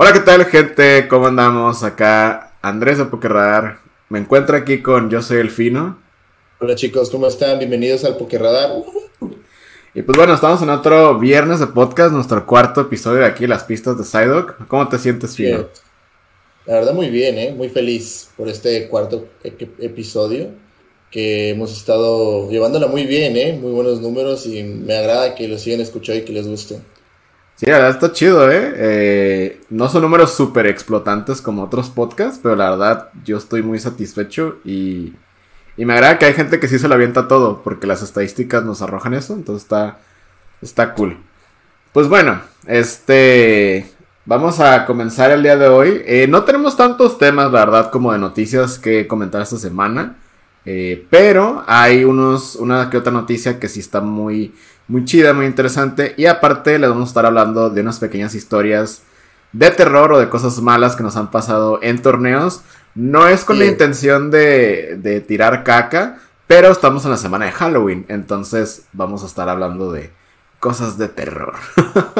Hola, ¿qué tal, gente? ¿Cómo andamos? Acá Andrés de Pokerradar. Me encuentro aquí con Yo Soy el Fino. Hola, chicos, ¿cómo están? Bienvenidos al Pokerradar. Y pues bueno, estamos en otro viernes de podcast, nuestro cuarto episodio de aquí, Las Pistas de Psyduck. ¿Cómo te sientes, Fino? La verdad, muy bien, ¿eh? Muy feliz por este cuarto episodio que hemos estado llevándola muy bien, ¿eh? Muy buenos números y me agrada que lo sigan escuchando y que les guste. Sí, la verdad está chido, ¿eh? ¿eh? No son números súper explotantes como otros podcasts, pero la verdad yo estoy muy satisfecho y, y me agrada que hay gente que sí se lo avienta todo, porque las estadísticas nos arrojan eso, entonces está, está cool. Pues bueno, este... Vamos a comenzar el día de hoy. Eh, no tenemos tantos temas, la verdad, como de noticias que comentar esta semana. Eh, pero hay unos, una que otra noticia que sí está muy, muy chida, muy interesante. Y aparte les vamos a estar hablando de unas pequeñas historias de terror o de cosas malas que nos han pasado en torneos. No es con la intención de, de tirar caca, pero estamos en la semana de Halloween. Entonces vamos a estar hablando de, cosas de terror.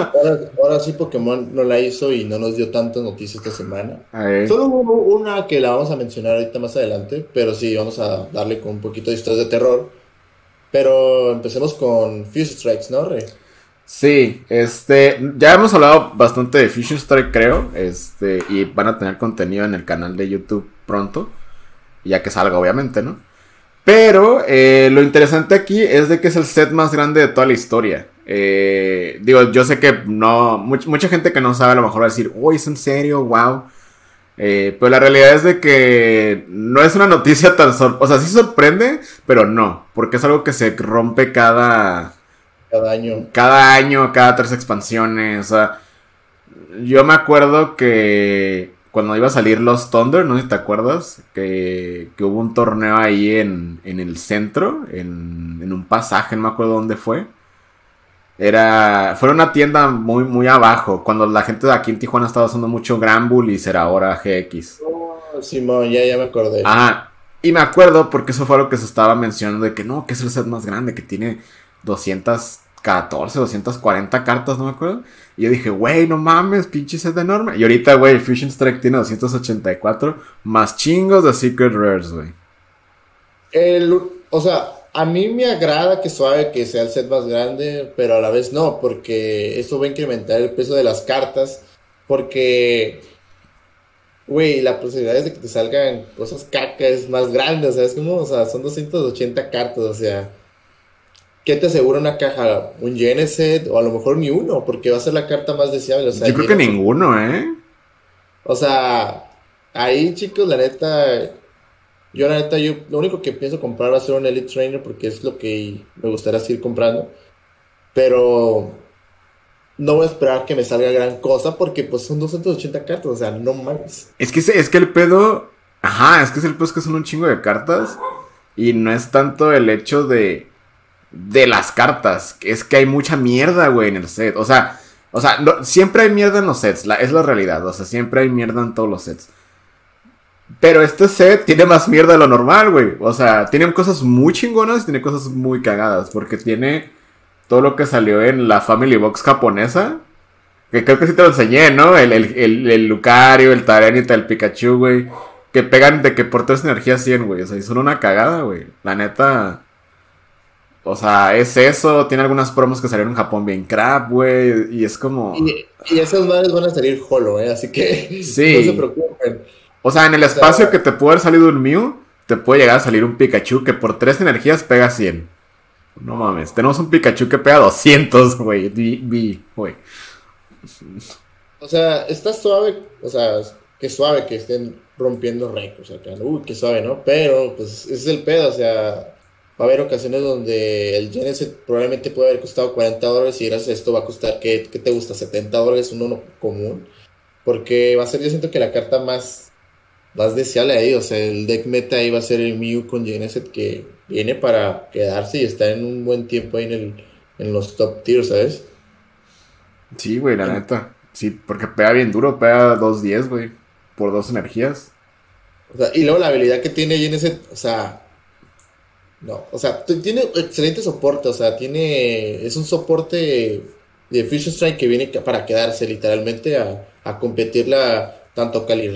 ahora, sí Pokémon no la hizo y no nos dio tantas noticias esta semana. Solo hubo una que la vamos a mencionar ahorita más adelante, pero sí, vamos a darle con un poquito de historias de terror. Pero empecemos con Fusion Strikes, ¿no, Rey? Sí, este, ya hemos hablado bastante de Fusion Strike, creo, este, y van a tener contenido en el canal de YouTube pronto, ya que salga, obviamente, ¿no? Pero eh, lo interesante aquí es de que es el set más grande de toda la historia. Eh, digo, yo sé que no, mucha gente que no sabe a lo mejor va a decir, uy, es en serio, wow. Eh, pero la realidad es de que no es una noticia tan sorprendente. O sea, sí sorprende, pero no. Porque es algo que se rompe cada. Cada año. Cada año, cada tres expansiones. O sea, yo me acuerdo que cuando iba a salir los Thunder, no sé si te acuerdas, que, que hubo un torneo ahí en, en el centro, en, en un pasaje, no me acuerdo dónde fue. Era, fue una tienda muy, muy abajo, cuando la gente de aquí en Tijuana estaba usando mucho Granbull y será ahora GX. Oh, Simón, ya, ya me acordé. Ah, y me acuerdo porque eso fue lo que se estaba mencionando de que no, que es el set más grande, que tiene 214, 240 cartas, no me acuerdo. Y yo dije, güey, no mames, pinche set enorme. Y ahorita, güey, Fusion Strike tiene 284, más chingos de Secret Rares, güey. El, o sea, a mí me agrada que suave que sea el set más grande, pero a la vez no, porque eso va a incrementar el peso de las cartas, porque, güey, la posibilidad de que te salgan cosas caca es más grande, o sea, es como, o sea, son 280 cartas, o sea, ¿qué te asegura una caja? ¿Un Geneset? O a lo mejor ni uno, porque va a ser la carta más deseable, o sea. Yo creo que ninguno, ¿eh? O sea, ahí, chicos, la neta yo, la neta, yo lo único que pienso comprar va a ser un Elite Trainer porque es lo que me gustaría seguir comprando. Pero no voy a esperar que me salga gran cosa porque pues son 280 cartas, o sea, no mames. Es que, es que el pedo, ajá, es que es el pedo es que son un chingo de cartas y no es tanto el hecho de de las cartas, es que hay mucha mierda, güey, en el set. O sea, o sea, siempre hay mierda en los sets, la, es la realidad, o sea, siempre hay mierda en todos los sets. Pero este set tiene más mierda de lo normal, güey. O sea, tiene cosas muy chingonas y tiene cosas muy cagadas. Porque tiene todo lo que salió en la Family Box japonesa. Que creo que sí te lo enseñé, ¿no? El, el, el, Lucario, el Tarenita, el Pikachu, güey. Que pegan de que por tres energías 100, güey. O sea, y son una cagada, güey. La neta. O sea, es eso. Tiene algunas promos que salieron en Japón bien crap, güey. Y es como. Y, y esas madres van a salir holo, ¿eh? Así que. Sí. No se preocupen. O sea, en el espacio que te puede haber salido un Mew, te puede llegar a salir un Pikachu que por tres energías pega 100. No mames, tenemos un Pikachu que pega 200, güey. güey. O sea, está suave, o sea, que suave que estén rompiendo récords acá. Uy, qué suave, ¿no? Pero, pues, ese es el pedo, o sea, va a haber ocasiones donde el Genesis probablemente puede haber costado 40 dólares y gracias a esto va a costar, ¿qué, qué te gusta? 70 dólares, un uno común. Porque va a ser, yo siento que la carta más más deseable ahí. O sea, el deck meta ahí va a ser el Mew con Geneset que viene para quedarse y está en un buen tiempo ahí en, el, en los top tiers, ¿sabes? Sí, güey, la neta. Sí, porque pega bien duro, pega 2-10, güey. Por dos energías. O sea, y luego la habilidad que tiene Geneset, o sea. No, o sea, tiene excelente soporte, o sea, tiene. Es un soporte de Fusion Strike que viene para quedarse literalmente a, a competirle a tanto a Cali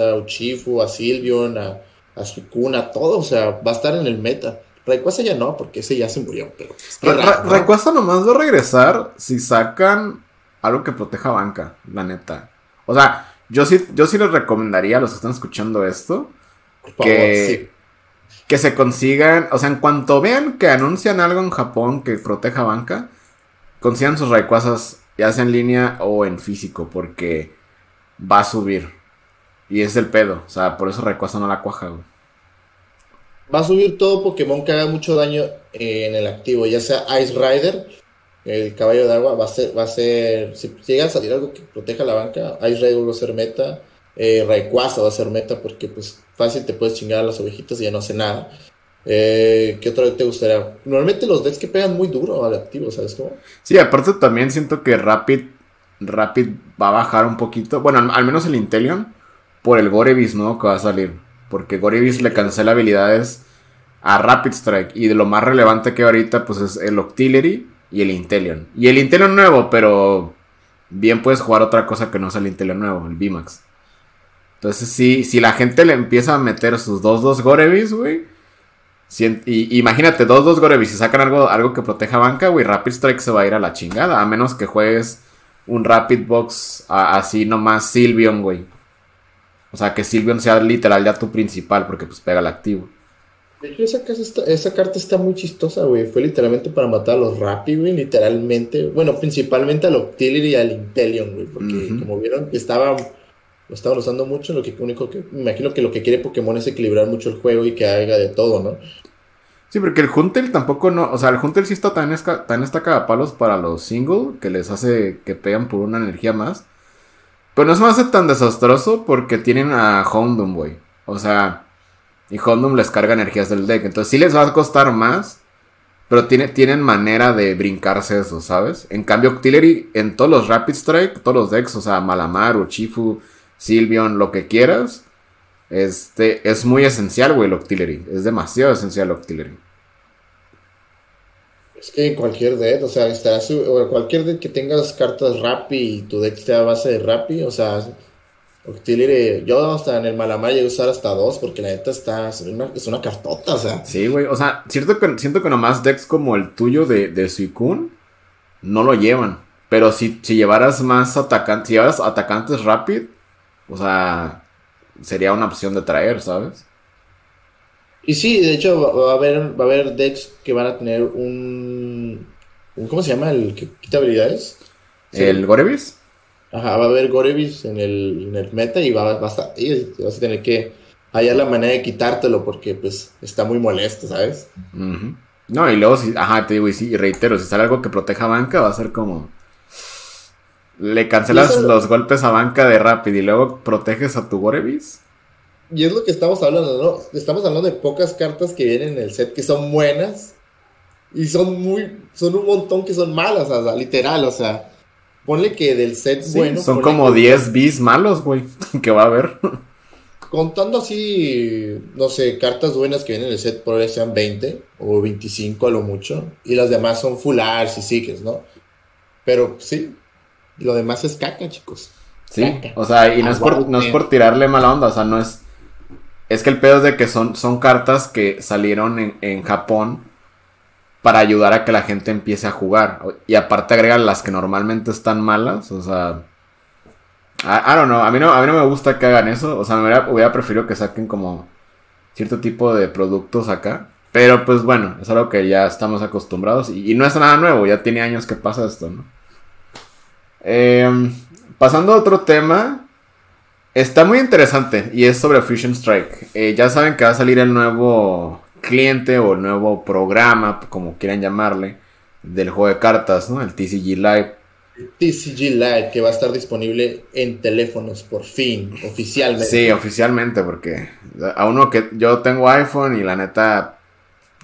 a Uchifu, a Silvion, a, a Suicune, a todo, o sea, va a estar en el meta. Rayquaza ya no, porque ese ya se murió, pero... Rayquaza nomás va a regresar si sacan algo que proteja banca, la neta. O sea, yo sí, yo sí les recomendaría a los que están escuchando esto que, que se consigan, o sea, en cuanto vean que anuncian algo en Japón que proteja banca, consigan sus Rayquazas ya sea en línea o en físico, porque va a subir. Y es el pedo, o sea, por eso Rayquaza no la cuaja, güey. Va a subir todo Pokémon que haga mucho daño en el activo, ya sea Ice Rider, el caballo de agua, va a ser, va a ser, si llega a salir algo que proteja la banca, Ice Rider va a ser meta, eh, Rayquaza va a ser meta porque pues fácil te puedes chingar a las ovejitas y ya no hace nada. Eh, ¿Qué otra te gustaría? Normalmente los decks que pegan muy duro al activo, ¿sabes cómo? Sí, aparte también siento que Rapid, Rapid va a bajar un poquito, bueno, al, menos el Intelion, por el Gorevis nuevo que va a salir. Porque Gorevis le cancela habilidades a Rapid Strike. Y de lo más relevante que ahorita, pues es el Octillery y el Intelion. Y el Intelion nuevo, pero bien puedes jugar otra cosa que no sea el Intelion nuevo, el VMAX. Entonces, sí, si la gente le empieza a meter sus 2-2 Gorevis, güey. Y, imagínate, 2-2 Gorevis, si sacan algo, algo que proteja banca, güey, Rapid Strike se va a ir a la chingada. A menos que juegues un Rapid Box así nomás Silvion, güey. O sea, que Silvion sea literal ya tu principal, porque pues pega el activo. De hecho, esa, esa carta está muy chistosa, güey. Fue literalmente para matar a los Rapid, güey, literalmente. Bueno, principalmente al Octillery y al Intelion, güey. Porque como vieron, estaba lo estaban usando mucho, lo que único que me imagino que lo que quiere Pokémon es equilibrar mucho el juego y que haga de todo, ¿no? Sí, porque el Hunter tampoco no, o sea, el Hunter sí está tan, esca, tan palos para los single que les hace que pegan por una energía más. Pero no se me hace tan desastroso porque tienen a Houndoom, güey. O sea, y Houndoom les carga energías del deck. Entonces sí les va a costar más. Pero tiene, tienen manera de brincarse eso, ¿sabes? En cambio, Octillery en todos los Rapid Strike, todos los decks, o sea, Malamar, Chifu Silvion, lo que quieras. Este, es muy esencial, güey, el Octillery. Es demasiado esencial el Octillery. Es que cualquier deck, o sea, estará cualquier deck que tengas cartas Rappi y tu deck esté a base de Rappi, o sea, Octillery, yo hasta en el Malamar llegué a usar hasta dos, porque la neta está, es una, cartota, o sea. Sí, güey, o sea, siento que, siento que nomás decks como el tuyo de, de Suicune no lo llevan. Pero si, si llevaras más atacantes, si llevaras atacantes Rapid, o sea, sería una opción de traer, ¿sabes? Y sí, de hecho va a haber, va a haber decks que van a tener un, ¿cómo se llama? El que quita habilidades. ¿El Gorevis? Ajá, va a haber Gorevis en el, en el meta y va, a estar y vas a tener que hallar la manera de quitártelo porque pues está muy molesto, ¿sabes? No, y luego si, ajá, te digo, y sí, y reitero, si sale algo que proteja banca va a ser como le cancelas los golpes a banca de Rapid y luego proteges a tu Gorevis. Y es lo que estamos hablando, ¿no? Estamos hablando de pocas cartas que vienen en el set que son buenas y son muy, son un montón que son malas, o sea, literal, o sea, ponle que del set bueno. Son como 10 bis malos, güey, que va a haber. Contando así, no sé, cartas buenas que vienen en el set, por ahí sean 20 o 25 a lo mucho, y las demás son full arts y sigues, ¿no? Pero sí, lo demás es caca, chicos. Sí, o sea, y no es, por, no es por tirarle mala onda, o sea, no es... Es que el pedo es de que son, son cartas que salieron en, en Japón para ayudar a que la gente empiece a jugar. Y aparte agregan las que normalmente están malas, o sea... I, don't know, a mí no, a mí no me gusta que hagan eso, o sea, me hubiera, hubiera preferido que saquen como cierto tipo de productos acá. Pero pues bueno, es algo que ya estamos acostumbrados y, y no es nada nuevo, ya tiene años que pasa esto, ¿no? Em, pasando a otro tema. Está muy interesante y es sobre Fusion Strike. Eh, ya saben que va a salir el nuevo cliente o el nuevo programa, como quieran llamarle, del juego de cartas, ¿no? El TCG Live. TCG Live, que va a estar disponible en teléfonos por fin, oficialmente. Sí, oficialmente, porque a uno que yo tengo iPhone y la neta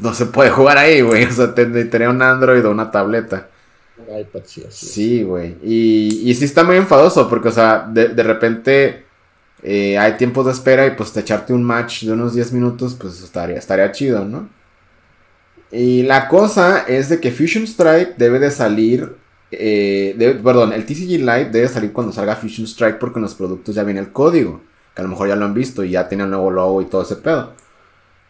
no se puede jugar ahí, güey. O sea, tendría un Android o una tableta sí. güey. Y, y sí está muy enfadoso porque, o sea, de, repente eh, hay tiempos de espera y pues te echarte un match de unos 10 minutos, pues estaría, estaría chido, ¿no? Y la cosa es de que Fusion Strike debe de salir eh, perdón, el TCG Lite debe salir cuando salga Fusion Strike porque en los productos ya viene el código. Que a lo mejor ya lo han visto y ya tiene el nuevo logo y todo ese pedo.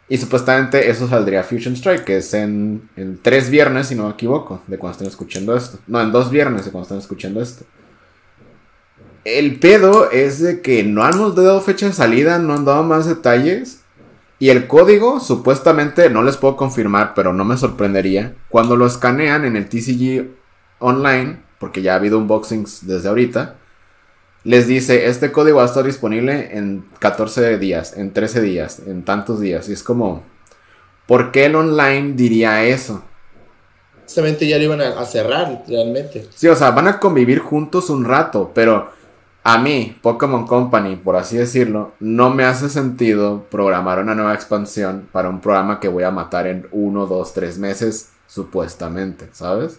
Y supuestamente eso saldría Fusion Strike, que es en, en tres viernes, si no me equivoco, de cuando estén escuchando esto. No, en dos viernes de cuando estén escuchando esto. El pedo es de que no han dado fecha de salida, no han dado más detalles. Y el código, supuestamente, no les puedo confirmar, pero no me sorprendería. Cuando lo escanean en el TCG online, porque ya ha habido unboxings desde ahorita, les dice, este código va a estar disponible en 14 días, en 13 días, en tantos días. Y es como, ¿por qué el online diría eso? Justamente ya lo iban a, cerrar, realmente. Sí, o sea, van a convivir juntos un rato, pero a mí, Pokémon Company, por así decirlo, no me hace sentido programar una nueva expansión para un programa que voy a matar en uno, dos, tres meses, supuestamente, ¿sabes?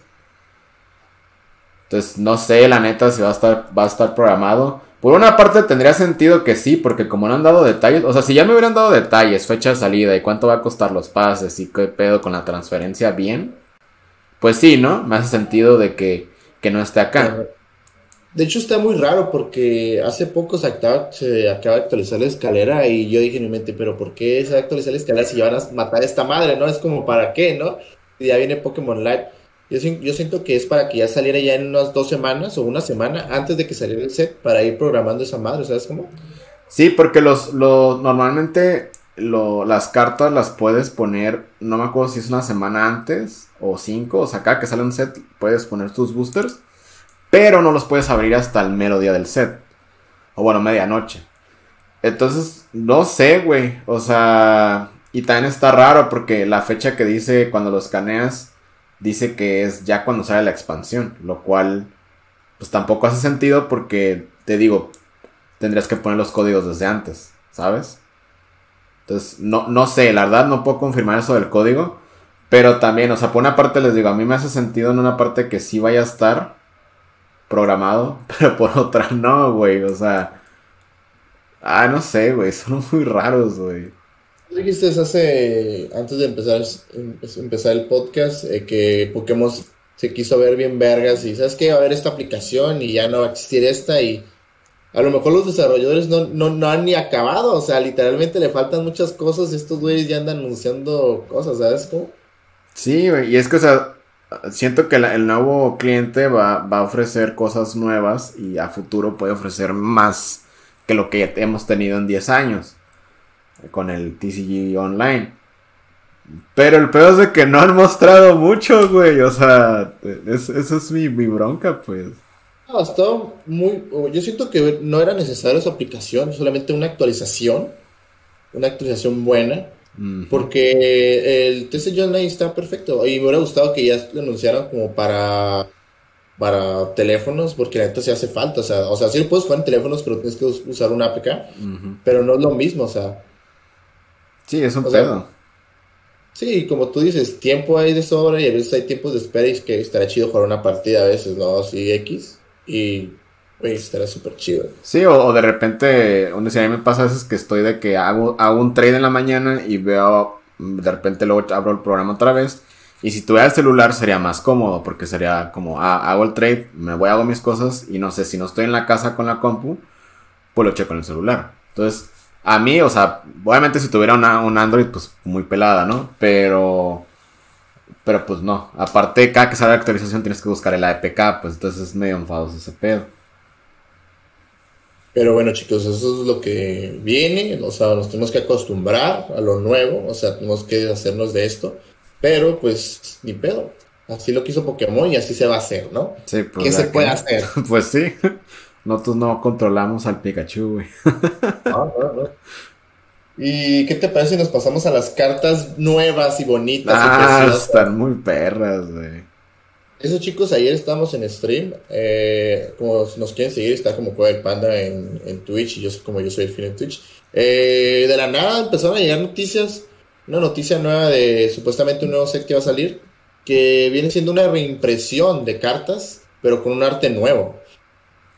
Entonces, no sé, la neta, si va a estar, va a estar programado. Por una parte tendría sentido que sí, porque como no han dado detalles, o sea, si ya me hubieran dado detalles, fecha de salida y cuánto va a costar los pases y qué pedo con la transferencia bien, pues sí, ¿no? Me hace sentido de que, que no esté acá. De hecho está muy raro porque hace poco se acaba, se acaba de actualizar la escalera y yo dije en mi mente, pero ¿por qué se va a actualizar la escalera si ya van a matar a esta madre? ¿No? Es como para qué, ¿no? Y ya viene Pokémon Live. Yo, siento que es para que ya saliera ya en unas dos semanas o una semana antes de que saliera el set para ir programando esa madre, ¿sabes cómo? Sí, porque los, normalmente las cartas las puedes poner, no me acuerdo si es una semana antes o cinco, o sea, acá que sale un set puedes poner tus boosters, pero no los puedes abrir hasta el mero día del set, o bueno, medianoche. Entonces, no sé, güey, o sea, y también está raro porque la fecha que dice cuando lo escaneas dice que es ya cuando sale la expansión, lo cual pues tampoco hace sentido porque te digo, tendrías que poner los códigos desde antes, ¿sabes? Entonces, no, no sé, la verdad no puedo confirmar eso del código, pero también, o sea, por una parte les digo, a mí me hace sentido en una parte que sí vaya a estar programado, pero por otra no, güey, o sea, ah, no sé, güey, son muy raros, güey dijiste hace, antes de empezar, em, empezar el podcast, eh, que Pokémon se quiso ver bien vergas y sabes que va a haber esta aplicación y ya no va a existir esta y a lo mejor los desarrolladores no, no, han ni acabado, o sea, literalmente le faltan muchas cosas y estos güeyes ya andan anunciando cosas, ¿sabes cómo? Sí, y es que, o sea, siento que el nuevo cliente va, va a ofrecer cosas nuevas y a futuro puede ofrecer más que lo que hemos tenido en 10 años con el TCG Online. Pero el peor es de que no han mostrado mucho, güey. O sea, eso es mi, bronca, pues. No, está muy. Yo siento que no era necesaria su aplicación, solamente una actualización. Una actualización buena. Porque el TCG Online está perfecto. Y me hubiera gustado que ya lo anunciaran como para para teléfonos, porque la neta sí hace falta. O sea, o sea, sí lo puedes jugar en teléfonos, pero tienes que usar una APK. Pero no es lo mismo, o sea. Sí, es un pedo. sí, como tú dices, tiempo hay de sobra y a veces hay tiempos de espera y que estará chido jugar una partida a veces, ¿no? Así X. Y estará súper chido. Sí, o, de repente, donde si a mí me pasa a veces que estoy de que hago, hago un trade en la mañana y veo, de repente luego abro el programa otra vez. Y si tuviera el celular sería más cómodo porque sería como, ah, hago el trade, me voy, hago mis cosas y no sé, si no estoy en la casa con la compu, pues lo checo en el celular. Entonces, a mí, o sea, obviamente si tuviera una, un Android, pues muy pelada, ¿no? Pero. Pero pues no. Aparte, cada que sale la actualización tienes que buscar el APK, pues entonces es medio enfadoso ese pedo. Pero bueno, chicos, eso es lo que viene. O sea, nos tenemos que acostumbrar a lo nuevo. O sea, tenemos que hacernos de esto. Pero pues, ni pedo. Así lo quiso Pokémon y así se va a hacer, ¿no? Sí, pues. ¿Qué se puede hacer? pues sí. Nosotros no controlamos al Pikachu, güey. Ah, ¿Y qué te parece si nos pasamos a las cartas nuevas y bonitas? Ah, están muy perras, güey. Esos chicos, ayer estábamos en stream. Eh, como nos quieren seguir, está como el Panda en, Twitch. Y yo como yo soy el fin en Twitch. Eh, de la nada empezaron a llegar noticias. Una noticia nueva de supuestamente un nuevo set que va a salir. Que viene siendo una reimpresión de cartas, pero con un arte nuevo.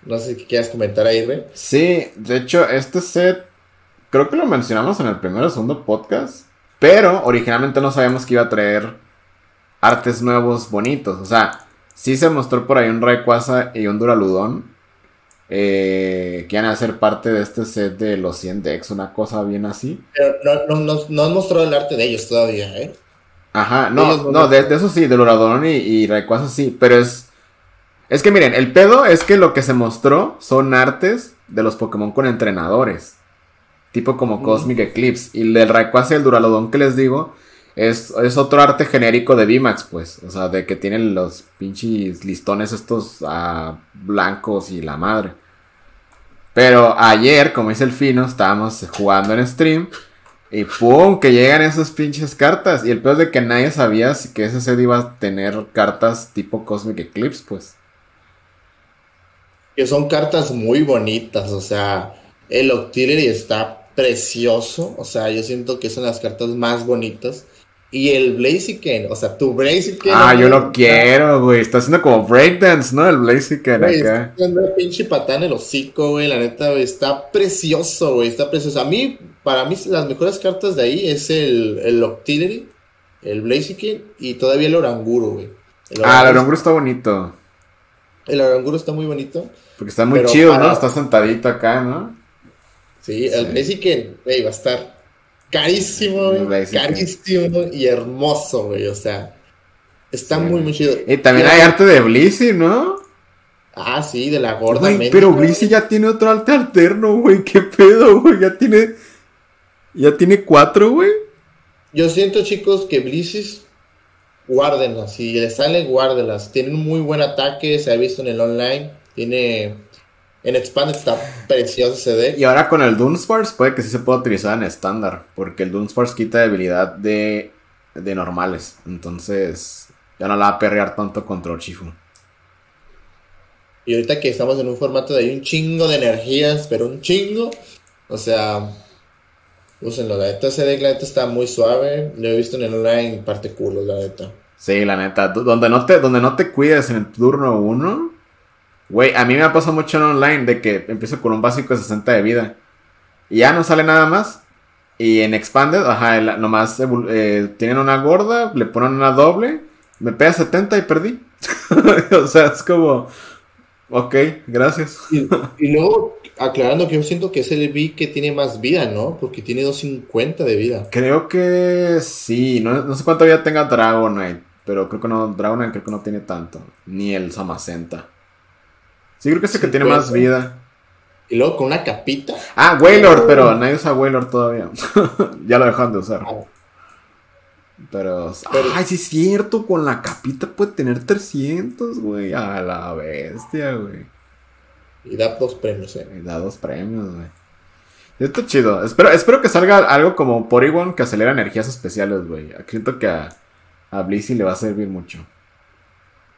No sé qué quieras comentar ahí, Rey. Sí, de hecho, este set creo que lo mencionamos en el primer o segundo podcast, pero originalmente no sabíamos que iba a traer artes nuevos bonitos. O sea, Sí se mostró por ahí un Rayquaza y un Duraludón. Eh, que van a ser parte de este set de los 100 decks, una cosa bien así. Pero no, no, no, no mostrado el arte de ellos todavía, ¿eh? Ajá, no, no, de, eso sí, de Duraludón y, y Rayquaza sí, pero es... Es que miren, el pedo es que lo que se mostró son artes de los Pokémon con entrenadores. Tipo como Cosmic Eclipse. Y el del Rayquaza y el Duraludon que les digo es, otro arte genérico de VMAX, pues. O sea, de que tienen los pinches listones estos ah, blancos y la madre. Pero ayer, como dice el Fino, estábamos jugando en stream. Y pum, que llegan esas pinches cartas. Y el peor es de que nadie sabía que ese set iba a tener cartas tipo Cosmic Eclipse, pues. Que son cartas muy bonitas, o sea, el Octillery está precioso, o sea, yo siento que son las cartas más bonitas. Y el Blaziken, o sea, tu Blaziken. Ah, yo lo quiero, güey. Está haciendo como breakdance, ¿no? El Blaziken acá. Está haciendo pinche patán el hocico, güey. La neta, güey. Está precioso, güey. Está precioso. A mí, para mí, las mejores cartas de ahí es el, el Octillery, el Blaziken y todavía el Oranguro, güey. ah, el Oranguro está bonito. El Oranguro está muy bonito. Porque está muy chido, ¿no? Está sentadito acá, ¿no? Sí, el Blaziken, güey, va a estar carísimo, güey. Carísimo y hermoso, güey. O sea, está muy, muy chido. Y también hay arte de Blissey, ¿no? Ah, sí, de la gorda. Güey, pero Blissey ya tiene otro arte alterno, güey. ¿Qué pedo, güey? Ya tiene. Ya tiene cuatro, güey. Yo siento, chicos, que Blissey guárdenlas. Si les salen, guárdenlas. Tienen un muy buen ataque, se ha visto en el online. Tiene en Expanded está precioso ese deck. Y ahora con el Dunsparce puede que sí se pueda utilizar en estándar. Porque el Dunsparce quita debilidad de, de normales. Entonces ya no la va a perrear tanto contra Chifu. Y ahorita que estamos en un formato de un chingo de energías, pero un chingo. O sea, úsenlo. La neta, ese deck la neta está muy suave. Lo he visto en el online parte culo, la neta. Sí, la neta. Donde no te, donde no te cuides en el turno 1 Güey, a mí me ha pasado mucho en online de que empiezo con un básico de 60 de vida. Y ya no sale nada más. Y en Expanded, ajá, nomás eh, tienen una gorda, le ponen una doble, me pega 70 y perdí. o sea, es como. Ok, gracias. y, luego, aclarando que yo siento que es el B que tiene más vida, ¿no? Porque tiene 250 de vida. Creo que sí. No, no sé cuánto vida tenga Dragonite. Pero creo que no, Dragonite creo que no tiene tanto. Ni el Samacenta. Sí, creo que es el que tiene más vida. Y luego con una capita. Ah, Waylord, pero nadie usa Waylord todavía. ya lo dejaron de usar. Ah. Pero, Ay, sí es cierto, con la capita puede tener 300, güey. A la bestia, güey. Y da dos premios, eh. Y da dos premios, güey. Esto chido. Espero, espero que salga algo como Porygon que acelera energías especiales, güey. Siento que a, a Blissey le va a servir mucho.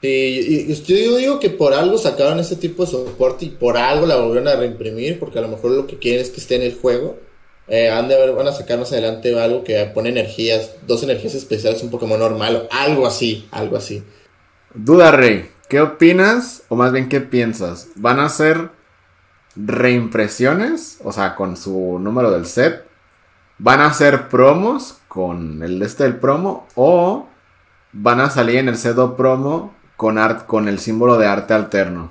Y, yo digo que por algo sacaron ese tipo de soporte y por algo la volvieron a reimprimir, porque a lo mejor lo que quieren es que esté en el juego. Eh, han de ver, van a sacar más adelante algo que pone energías, dos energías especiales, un Pokémon normal, o algo así, algo así. Duda, Rey, ¿qué opinas? O más bien, ¿qué piensas? ¿Van a ser reimpresiones? O sea, con su número del set. ¿Van a ser promos con el este del promo? ¿O van a salir en el set promo con, art, con el símbolo de arte alterno.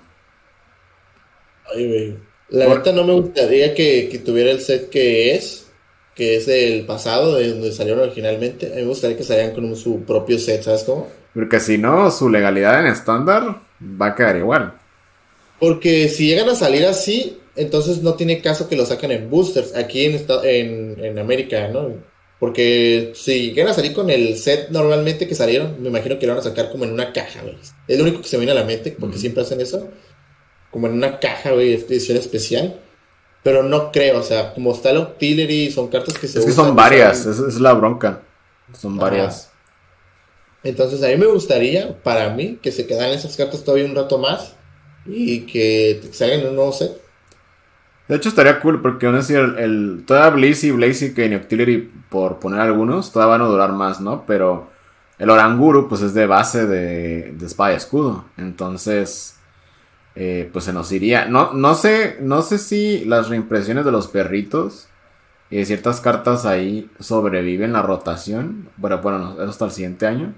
Ay, güey. La verdad no me gustaría que, tuviera el set que es, que es del pasado, de donde salieron originalmente. A mí me gustaría que salieran con su propio set, ¿sabes cómo? Porque si no, su legalidad en estándar va a quedar igual. Porque si llegan a salir así, entonces no tiene caso que lo saquen en boosters aquí en, en, en América, ¿no? Porque si llegan a salir con el set normalmente que salieron, me imagino que lo van a sacar como en una caja, güey. Es lo único que se me viene a la mente, porque siempre hacen eso. Como en una caja, güey, edición especial. Pero no creo, o sea, como está el Octillery, son cartas que se Es que son varias, es, es, la bronca. Son varias. Entonces, a mí me gustaría, para mí, que se quedaran esas cartas todavía un rato más y que salgan un nuevo set. De hecho, estaría cool porque aún así el, el toda Blazy, Blaziken y por poner algunos, todavía van a durar más, ¿no? Pero el Oranguru, pues es de base de, de espada y escudo. Entonces, eh, pues se nos iría. No, no sé, no sé si las reimpresiones de los perritos y de ciertas cartas ahí sobreviven la rotación. Bueno, bueno, eso hasta el siguiente año.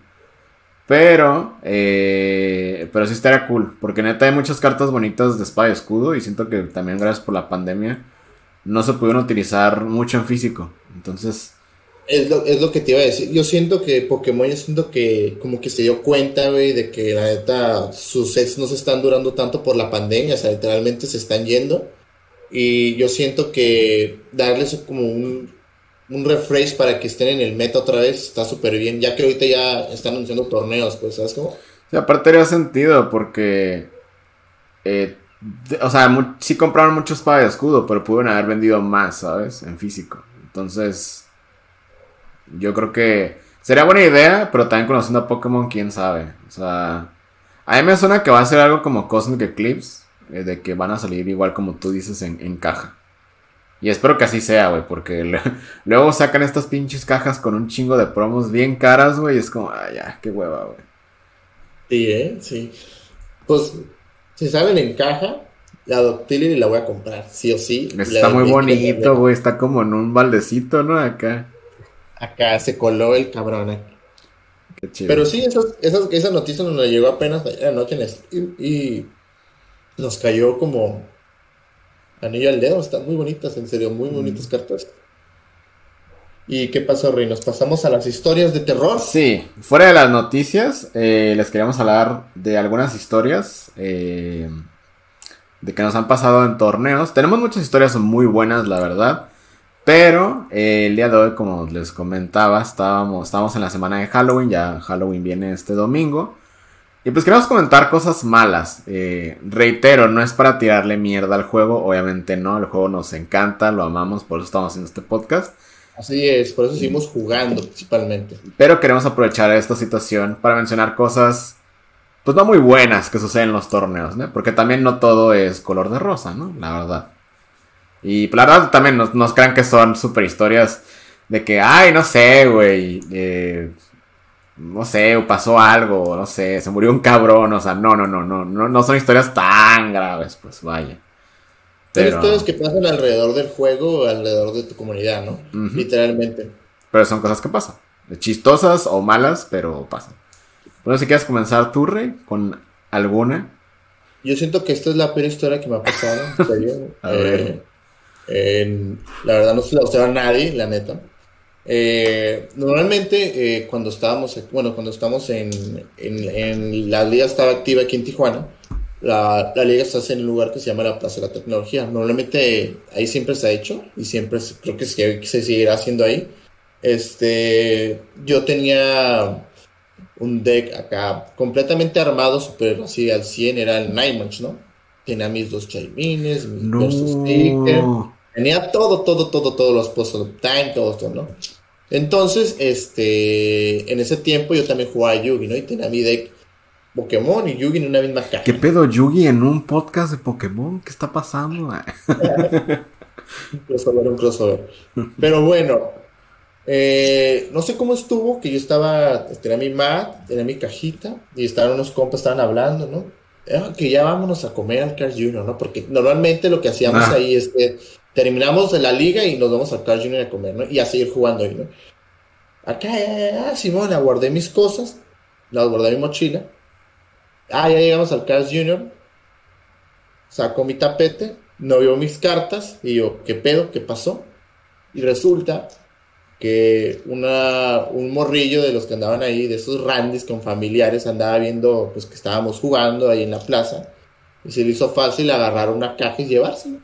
Pero, eh, pero sí estaría cool. Porque neta hay muchas cartas bonitas de espada y escudo. Y siento que también gracias por la pandemia no se pudieron utilizar mucho en físico. Entonces... Es lo, es lo que te iba a decir. Yo siento que Pokémon, yo siento que como que se dio cuenta, güey, de que la neta sus sets no se están durando tanto por la pandemia. O sea, literalmente se están yendo. Y yo siento que darles como un, un refresh para que estén en el meta otra vez está súper bien. Ya que ahorita ya están anunciando torneos, pues, ¿sabes cómo? Sí, aparte haría sentido porque... Eh, o sea, sí compraron mucho espada de escudo, pero pudieron haber vendido más, ¿sabes? En físico. Entonces, yo creo que sería buena idea, pero también conociendo a Pokémon, quién sabe. O sea, a mí me suena que va a ser algo como Cosmic Eclipse, eh, de que van a salir igual como tú dices en, caja. Y espero que así sea, güey, porque luego sacan estas pinches cajas con un chingo de promos bien caras, güey, y es como, ay, ya, qué hueva, güey. Sí, ¿eh? Sí. Pues si salen en caja, la Doctiller la voy a comprar, sí o sí. Está muy bonito, güey. Está como en un baldecito, ¿no? Acá. Acá se coló el cabrón. Eh. Qué chido. Pero sí, esa noticia nos la llegó apenas ayer anoche y, nos cayó como anillo al dedo. Están muy bonitas, en serio, muy bonitas cartas. ¿Y qué pasó, Rey? ¿Nos pasamos a las historias de terror? Sí, fuera de las noticias, eh, les queríamos hablar de algunas historias eh, de que nos han pasado en torneos. Tenemos muchas historias muy buenas, la verdad. Pero eh, el día de hoy, como les comentaba, estábamos, estábamos en la semana de Halloween, ya Halloween viene este domingo. Y pues queremos comentar cosas malas. reitero, no es para tirarle mierda al juego, obviamente no, el juego nos encanta, lo amamos, por eso estamos haciendo este podcast. Así es, por eso seguimos jugando principalmente. Pero queremos aprovechar esta situación para mencionar cosas, pues no muy buenas que suceden en los torneos, ¿no? Porque también no todo es color de rosa, ¿no? La verdad. Y pues, la verdad también nos, crean que son super historias de que, ay, no sé, güey, eh, no sé, o pasó algo, no sé, se murió un cabrón, o sea, no, no, no, no, no, no son historias tan graves, pues vaya. Pero... historias que pasan alrededor del juego, alrededor de tu comunidad, ¿no? Literalmente. Pero son cosas que pasan. Chistosas o malas, pero pasan. Bueno, si quieres comenzar tú, Rey, con alguna. Yo siento que esta es la peor historia que me ha pasado. a ver. Eh, la verdad no se la usaba a nadie, la neta. Eh, normalmente eh, cuando estábamos, bueno, cuando estamos en, en, en, la liga estaba activa aquí en Tijuana, la, la, liga se hace en un lugar que se llama la Plaza de la Tecnología. Normalmente ahí siempre se ha hecho y siempre creo que se, se seguirá haciendo ahí. Este, yo tenía un deck acá completamente armado, super así al 100, era el Nightmatch, ¿no? Tenía mis dos Chaimines, mis no. Tenía todo, todo, todo, todos los pozos de time, todo esto, ¿no? Entonces, este, en ese tiempo yo también jugaba a Yugi, ¿no? Y tenía mi deck Pokémon y Yugi en una misma caja. ¿Qué pedo Yugi en un podcast de Pokémon? ¿Qué está pasando? un crossover, un crossover. Pero bueno, eh, no sé cómo estuvo, que yo estaba, tenía mi mat, tenía mi cajita, y estaban unos compas, estaban hablando, ¿no? Ah, que ya vámonos a comer al Cars Junior, ¿no? Porque normalmente lo que hacíamos ah. ahí es que terminamos de la liga y nos vamos al Cars Junior a comer, ¿no? Y a seguir jugando ahí, ¿no? Acá, ah, Simón, guardé mis cosas, las guardé en mi mochila, Ah, ya llegamos al Cars Junior. Saco mi tapete, no vio mis cartas y yo, ¿qué pedo? ¿Qué pasó? Y resulta que una, un morrillo de los que andaban ahí, de esos randis con familiares, andaba viendo pues que estábamos jugando ahí en la plaza y se le hizo fácil agarrar una caja y llevársela.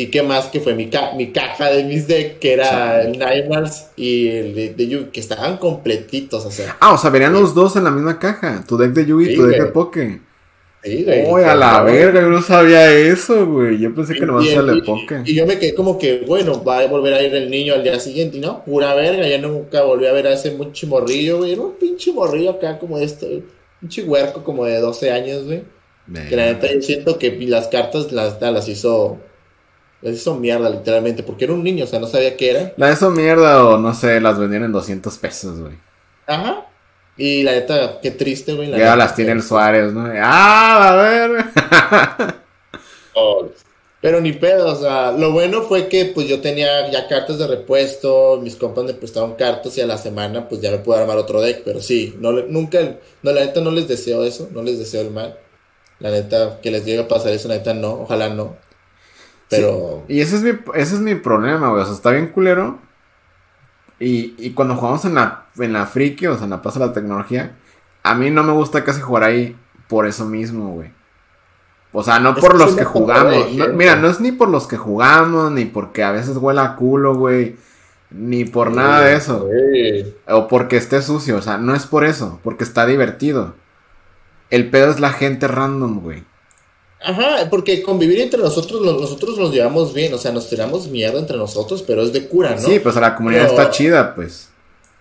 Y qué más que fue mi, mi caja de mis deck, que era el Nightmares y el de, Yugi, que estaban completitos, o sea. Ah, o sea, venían los dos en la misma caja. Tu deck de Yugi y tu deck de Poké. Sí, güey. Uy, a la verga, yo no sabía eso, güey. Yo pensé que nomás era de Poké. Y yo me quedé como que, bueno, va a volver a ir el niño al día siguiente. Y no, pura verga, ya nunca volví a ver a ese mucho morrillo, güey. Era un pinche morrillo acá como esto, un pinche huerco como de 12 años, güey. Que la neta yo siento que las cartas las, las hizo las hizo mierda, literalmente, porque era un niño, o sea, no sabía qué era. La hizo mierda o no sé, las vendían en 200 pesos, güey. Ajá. Y la neta, qué triste, güey. Ya las tiene el Suárez, ¿no? ¡Ah, a ver! oh, Pero ni pedo, o sea, lo bueno fue que pues yo tenía ya cartas de repuesto, mis compas me prestaron cartas y a la semana pues ya me pude armar otro deck, pero sí, no nunca, no, la neta no les deseo eso, no les deseo el mal. La neta, que les llegue a pasar eso, la neta no, ojalá no. Pero... Y ese es mi, ese es mi problema, güey, o sea, está bien culero. Y, y cuando jugamos en la, en la friki, o sea, en la plaza de la tecnología, a mí no me gusta casi jugar ahí por eso mismo, güey. O sea, no por los que jugamos. mira, no es ni por los que jugamos, ni porque a veces huela a culo, güey. Ni por nada de eso. O porque esté sucio. O sea, no es por eso. Porque está divertido. El pedo es la gente random, güey. Ajá, porque convivir entre nosotros, nosotros nos llevamos bien. O sea, nos tiramos mierda entre nosotros, pero es de cura, ¿no? Sí, pues la comunidad está chida, pues.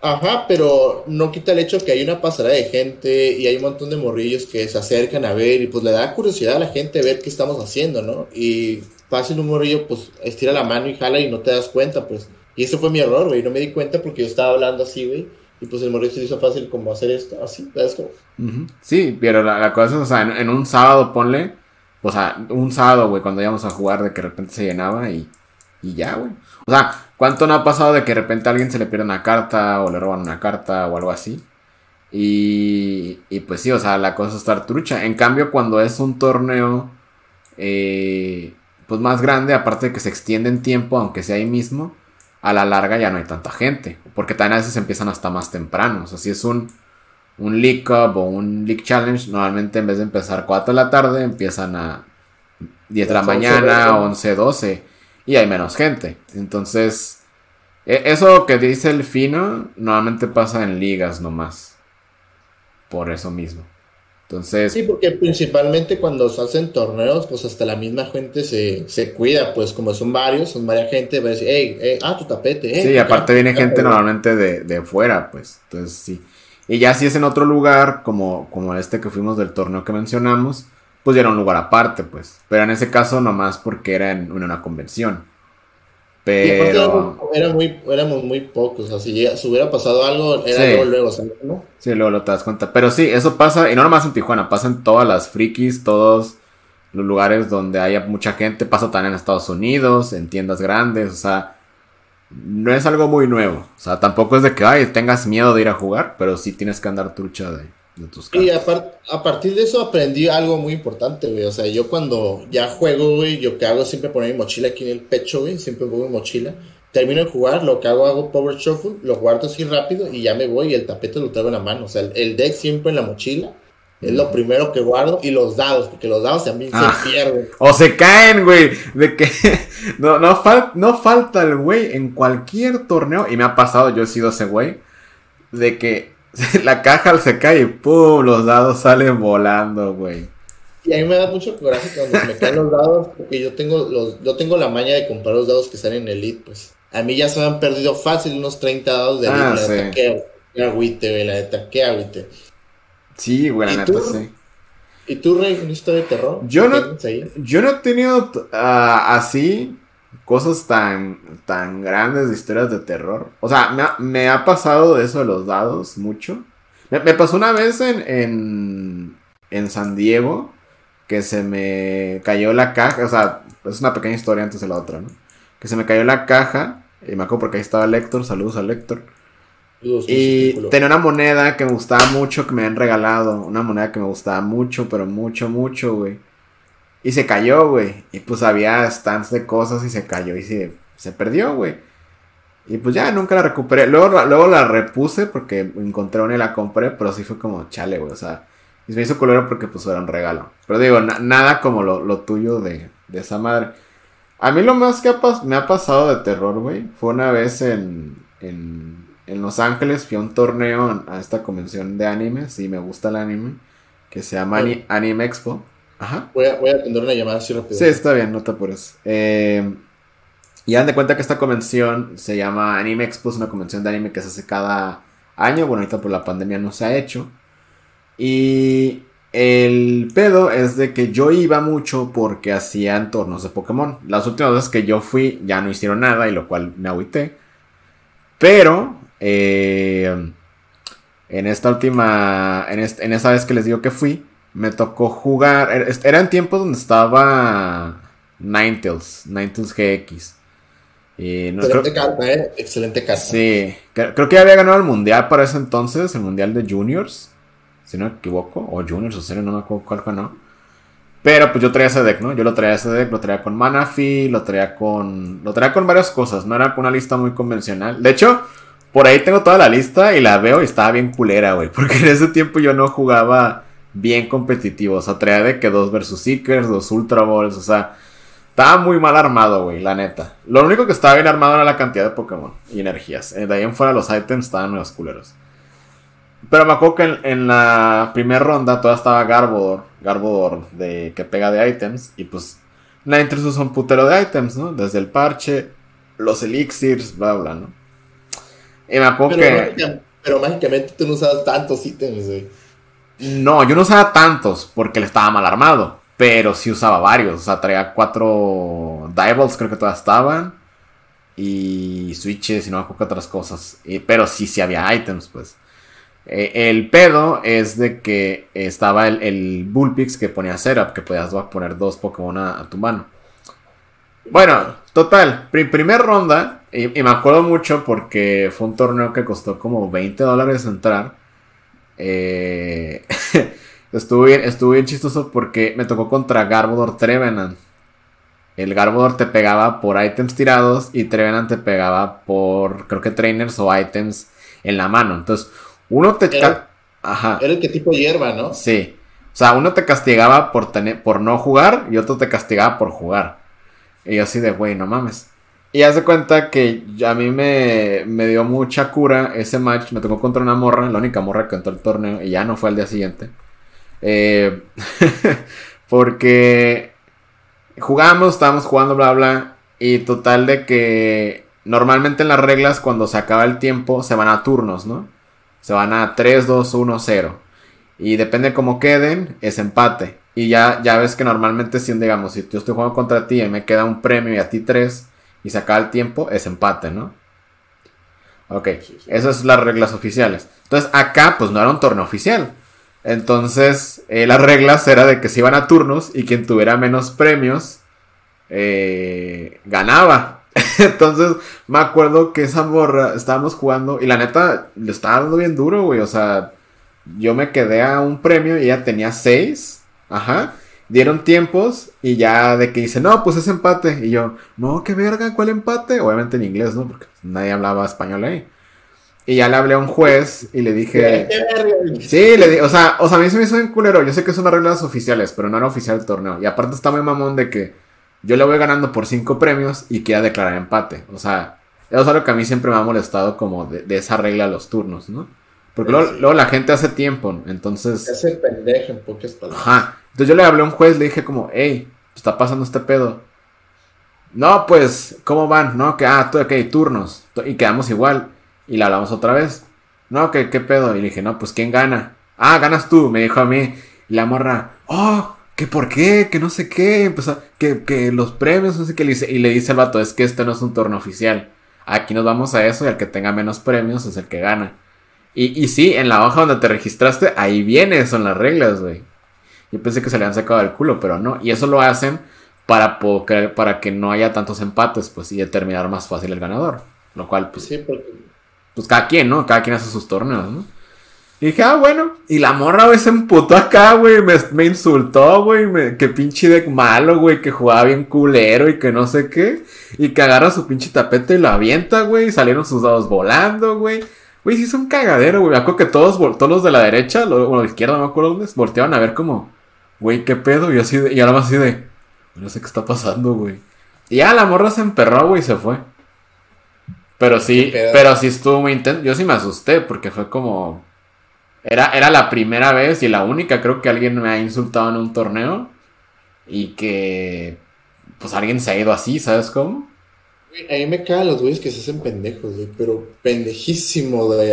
Ajá, pero no quita el hecho que hay una pasarela de gente y hay un montón de morrillos que se acercan a ver y pues le da curiosidad a la gente ver qué estamos haciendo, ¿no? Y fácil un morrillo pues estira la mano y jala y no te das cuenta, pues. Y ese fue mi error, güey, no me di cuenta porque yo estaba hablando así, güey. Y pues el morrillo se hizo fácil como hacer esto, así, ¿sabes cómo? Sí, pero la, cosa es, o sea, en, un sábado ponle, o sea, un sábado, güey, cuando íbamos a jugar de que de repente se llenaba y, y ya, güey. O sea, ¿Cuánto no ha pasado de que de repente a alguien se le pierde una carta o le roban una carta o algo así? Y, y pues sí, o sea, la cosa es estar trucha. En cambio, cuando es un torneo eh, pues más grande, aparte de que se extiende en tiempo, aunque sea ahí mismo, a la larga ya no hay tanta gente. Porque también a veces empiezan hasta más temprano. O sea, si es un, un League Cup o un League Challenge, normalmente en vez de empezar 4 de la tarde, empiezan a 10 de la mañana, 11, 12 y hay menos gente. Entonces, e, eso que dice el fino normalmente pasa en ligas nomás. Por eso mismo. Entonces. Sí, porque principalmente cuando se hacen torneos, pues hasta la misma gente se, se cuida, pues como son varios, son varias gente, va a decir, hey, ah, tu tapete, Sí, aparte viene gente normalmente de, de fuera, pues. Entonces sí. Y ya si es en otro lugar, como, como este que fuimos del torneo que mencionamos, pues ya era un lugar aparte, pues. Pero en ese caso nomás porque era en una convención. Pero... era muy, éramos muy pocos, o sea, si, hubiera pasado algo, era luego, luego, ¿no? Sí, luego lo te das cuenta. Pero sí, eso pasa, y no nomás en Tijuana, pasa en todas las frikis, todos los lugares donde haya mucha gente, pasa también en Estados Unidos, en tiendas grandes, o sea, no es algo muy nuevo. O sea, tampoco es de que, ay, tengas miedo de ir a jugar, pero sí tienes que andar trucha de, y a, partir de eso aprendí algo muy importante, güey. O sea, yo cuando ya juego, güey, yo que hago siempre poner mi mochila aquí en el pecho, güey. Siempre pongo mi mochila. Termino de jugar, lo que hago, hago power shuffle, lo guardo así rápido y ya me voy y el tapete lo traigo en la mano. O sea, el, deck siempre en la mochila. Es lo primero que guardo. Y los dados, porque los dados también se ah. pierden. O se caen, güey. De que no, no, no falta el güey en cualquier torneo. Y me ha pasado, yo he sido ese güey. De que la caja se cae y ¡pum! Los dados salen volando, güey. Y a mí me da mucho coraje cuando me caen los dados, porque yo tengo los, yo tengo la maña de comprar los dados que salen en Elite, pues. A mí ya se me han perdido fácil unos 30 dados de Elite. Ah, la qué, agüite, güey, la neta, qué agüite. Sí, güey, la neta, sí. ¿Y tú, Rey, una historia de terror? Yo no, yo no he tenido ah, así cosas tan, tan grandes de historias de terror. O sea, me ha, me ha pasado eso de los dados mucho. Me, pasó una vez en, en, en, San Diego que se me cayó la caja. O sea, es una pequeña historia antes de la otra, ¿no? Que se me cayó la caja. Y me acuerdo porque ahí estaba Lector. Saludos a Lector. Y tenía una moneda que me gustaba mucho que me habían regalado. Una moneda que me gustaba mucho, pero mucho, mucho, güey. Y se cayó, güey. Y pues había stands de cosas y se cayó y se, se perdió, güey. Y pues ya nunca la recuperé. Luego, luego la repuse porque encontré una y la compré, pero sí fue como chale, güey. O sea, y se me hizo color porque pues era un regalo. Pero digo, nada como lo, tuyo de, de, esa madre. A mí lo más que me ha pasado de terror, güey, fue una vez en, en, en Los Ángeles. Fui a un torneo a esta convención de anime. Sí, me gusta el anime. Que se llama Anime Expo. Ajá. Voy a, voy a atender una llamada así rápido. Sí, está bien, no te apures. Eh, y dan de cuenta que esta convención se llama Anime Expo, es una convención de anime que se hace cada año. Bueno, ahorita por la pandemia no se ha hecho. Y el pedo es de que yo iba mucho porque hacían tornos de Pokémon. Las últimas veces que yo fui ya no hicieron nada y lo cual me agüité. Pero eh, en esta última, en, en esa vez que les digo que fui, me tocó jugar. Er, era en tiempos donde estaba Ninetales, Ninetales GX. Y no, Excelente carta, ¿eh? Excelente carta. Sí, creo, que ya había ganado el mundial para ese entonces, el mundial de Juniors, si no me equivoco, o Juniors o serio, no me acuerdo cuál ganó. Pero pues yo traía ese deck, ¿no? Yo lo traía ese deck, lo traía con Manafi, lo traía con. Lo traía con varias cosas, no era con una lista muy convencional. De hecho, por ahí tengo toda la lista y la veo y estaba bien culera, güey. Porque en ese tiempo yo no jugaba bien competitivo. O sea, traía de que dos versus Seekers, dos Ultra Balls, o sea. Estaba muy mal armado, güey, la neta. Lo único que estaba bien armado era la cantidad de Pokémon y energías. Eh, de ahí en fuera los ítems estaban menos culeros. Pero me acuerdo que en, la primera ronda todavía estaba Garbodor. Garbodor de, que pega de ítems. Y pues la intrusos son putero de ítems, ¿no? Desde el parche, los elixirs, bla, bla, ¿no? Y me acuerdo que... pero mágicamente tú no usabas tantos ítems, güey. No, yo no usaba tantos porque le estaba mal armado. Pero sí usaba varios. O sea, traía cuatro Diables, creo que todas estaban. Y switches y no me acuerdo otras cosas. pero sí, sí había items, pues. Eh, el pedo es de que estaba el, el Bullpix que ponía setup, que podías poner dos Pokémon a, tu mano. Bueno, total, primer ronda, y, me acuerdo mucho porque fue un torneo que costó como 20 dólares entrar. Eh, Estuvo bien, estuvo bien chistoso porque me tocó contra Garbodor Trevenant. El Garbodor te pegaba por ítems tirados y Trevenant te pegaba por, creo que trainers o ítems en la mano. Entonces, uno te... Era, Ajá. Era el que tipo hierba, ¿no? Sí. O sea, uno te castigaba por, tener, por no jugar y otro te castigaba por jugar. Y yo así de, güey, no mames. Y haz de cuenta que a mí me, me, dio mucha cura ese match. Me tocó contra una morra, la única morra que entró el torneo, y ya no fue al día siguiente. Eh, porque jugamos, estábamos jugando, bla, bla. Y total de que normalmente en las reglas cuando se acaba el tiempo se van a turnos, ¿no? Se van a 3, 2, 1, 0. Y depende cómo queden, es empate. Y ya, ya ves que normalmente si digamos, si yo estoy jugando contra ti y me queda un premio y a ti 3 y se acaba el tiempo, es empate, ¿no? Ok, esas son las reglas oficiales. Entonces acá pues no era un torneo oficial. Entonces, eh, las reglas era de que se iban a turnos y quien tuviera menos premios eh, ganaba. Entonces, me acuerdo que esa morra estábamos jugando y la neta le estaba dando bien duro, güey. O sea, yo me quedé a un premio y ella tenía seis. Ajá. Dieron tiempos y ya de que dice, no, pues es empate. Y yo, no, qué verga, ¿cuál empate? Obviamente en inglés, ¿no? Porque nadie hablaba español ahí. Y ya le hablé a un juez y le dije. Sí, le di, o sea, o sea, a mí se me hizo bien culero. Yo sé que son reglas oficiales, pero no era oficial el torneo. Y aparte está muy mamón de que yo le voy ganando por cinco premios y queda declarar empate. O sea, eso es algo que a mí siempre me ha molestado como de, esa regla los turnos, ¿no? Porque luego, la gente hace tiempo, entonces. Es el pendejo en pocas palabras. Ajá. Entonces yo le hablé a un juez, le dije como, hey, está pasando este pedo. No, pues, ¿cómo van? No, que, ah, ok, turnos. Y quedamos igual. Y la hablamos otra vez. No, ¿qué, qué pedo? Y le dije, no, pues ¿quién gana? Ah, ganas tú, me dijo a mí. Y la morra, oh, ¿qué por qué? Que no sé qué. Empezó, que, que los premios, no sé qué. Le dice, y le dice el vato, es que este no es un torneo oficial. Aquí nos vamos a eso y el que tenga menos premios es el que gana. Y, y sí, en la hoja donde te registraste, ahí viene, son las reglas, güey. Yo pensé que se le han sacado del culo, pero no. Y eso lo hacen para, para que no haya tantos empates, pues, y determinar más fácil el ganador. Lo cual, pues. Sí, porque pues cada quien, ¿no? Cada quien hace sus torneos, ¿no? Y dije, ah, bueno. Y la morra, güey, se emputó acá, güey. Me, me insultó, güey. Que pinche deck malo, güey. Que jugaba bien culero y que no sé qué. Y que agarra su pinche tapete y lo avienta, güey. Y salieron sus dados volando, güey. Güey, sí es un cagadero, güey. Me acuerdo que todos, todos los de la derecha, o bueno, de la izquierda, no me acuerdo dónde, volteaban a ver como, güey, qué pedo. Y así de, y ahora más así de, no sé qué está pasando, güey. Y ya la morra se emperró, güey, y se fue. Pero sí, pero sí estuvo muy intenso. Yo sí me asusté porque fue como. Era, era la primera vez y la única, creo que alguien me ha insultado en un torneo. Y que. Pues alguien se ha ido así, ¿sabes cómo? A mí me caen los güeyes que se hacen pendejos, güey, pero pendejísimo, güey.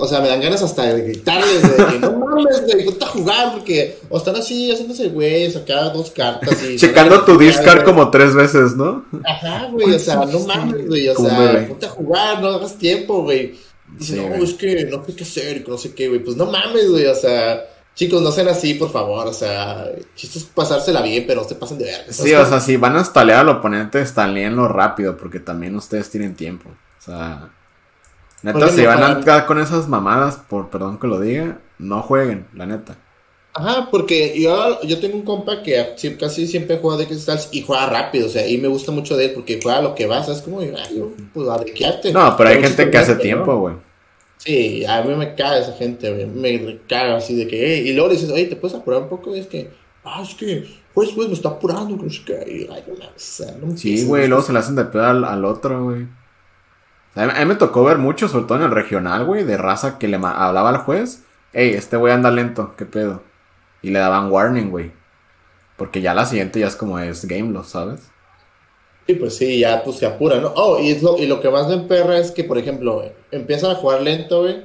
O sea, me dan ganas hasta de gritarles, de que no mames, güey, ponte a jugar, porque o están así haciéndose güey, sacar dos cartas y. Checando tu discard como tres veces, ¿no? Ajá, güey, o sea, no mames, güey, o sea, ponte a jugar, no hagas tiempo, güey. Dice, no, es que no sé qué hacer, que no sé qué, güey. Pues no mames, güey, o sea, chicos, no sean así, por favor. O sea, chistes pasársela bien, pero no se pasen de ver. Sí, o sea, si van a stalear al oponente, staleenlo rápido, porque también ustedes tienen tiempo. O sea, neta, si van a entrar con esas mamadas, por perdón que lo diga, no jueguen, la neta. Ajá, porque yo, yo tengo un compa que casi siempre juega de Stars y juega rápido, o sea, y me gusta mucho de él porque juega lo que vas, es como, ay, pues. No, pero hay gente que hace tiempo, güey. Sí, a mí me caga esa gente, güey. Me caga así de que, hey, y luego le dices, oye, ¿te puedes apurar un poco? Y es que, ah, es que, pues, pues, me está apurando, no sé qué. Ay, no, sí, güey, luego se le hacen de pedo al, otro, güey. a mí me tocó ver mucho, sobre todo en el regional, güey, de raza que le hablaba al juez, hey, este güey anda lento, ¿qué pedo? Y le daban warning, güey. Porque ya la siguiente ya es como es game loss, ¿sabes? Sí, pues sí, ya pues se apura, ¿no? Oh, y, lo, y lo que más me emperra es que, por ejemplo, empiezan a jugar lento, güey.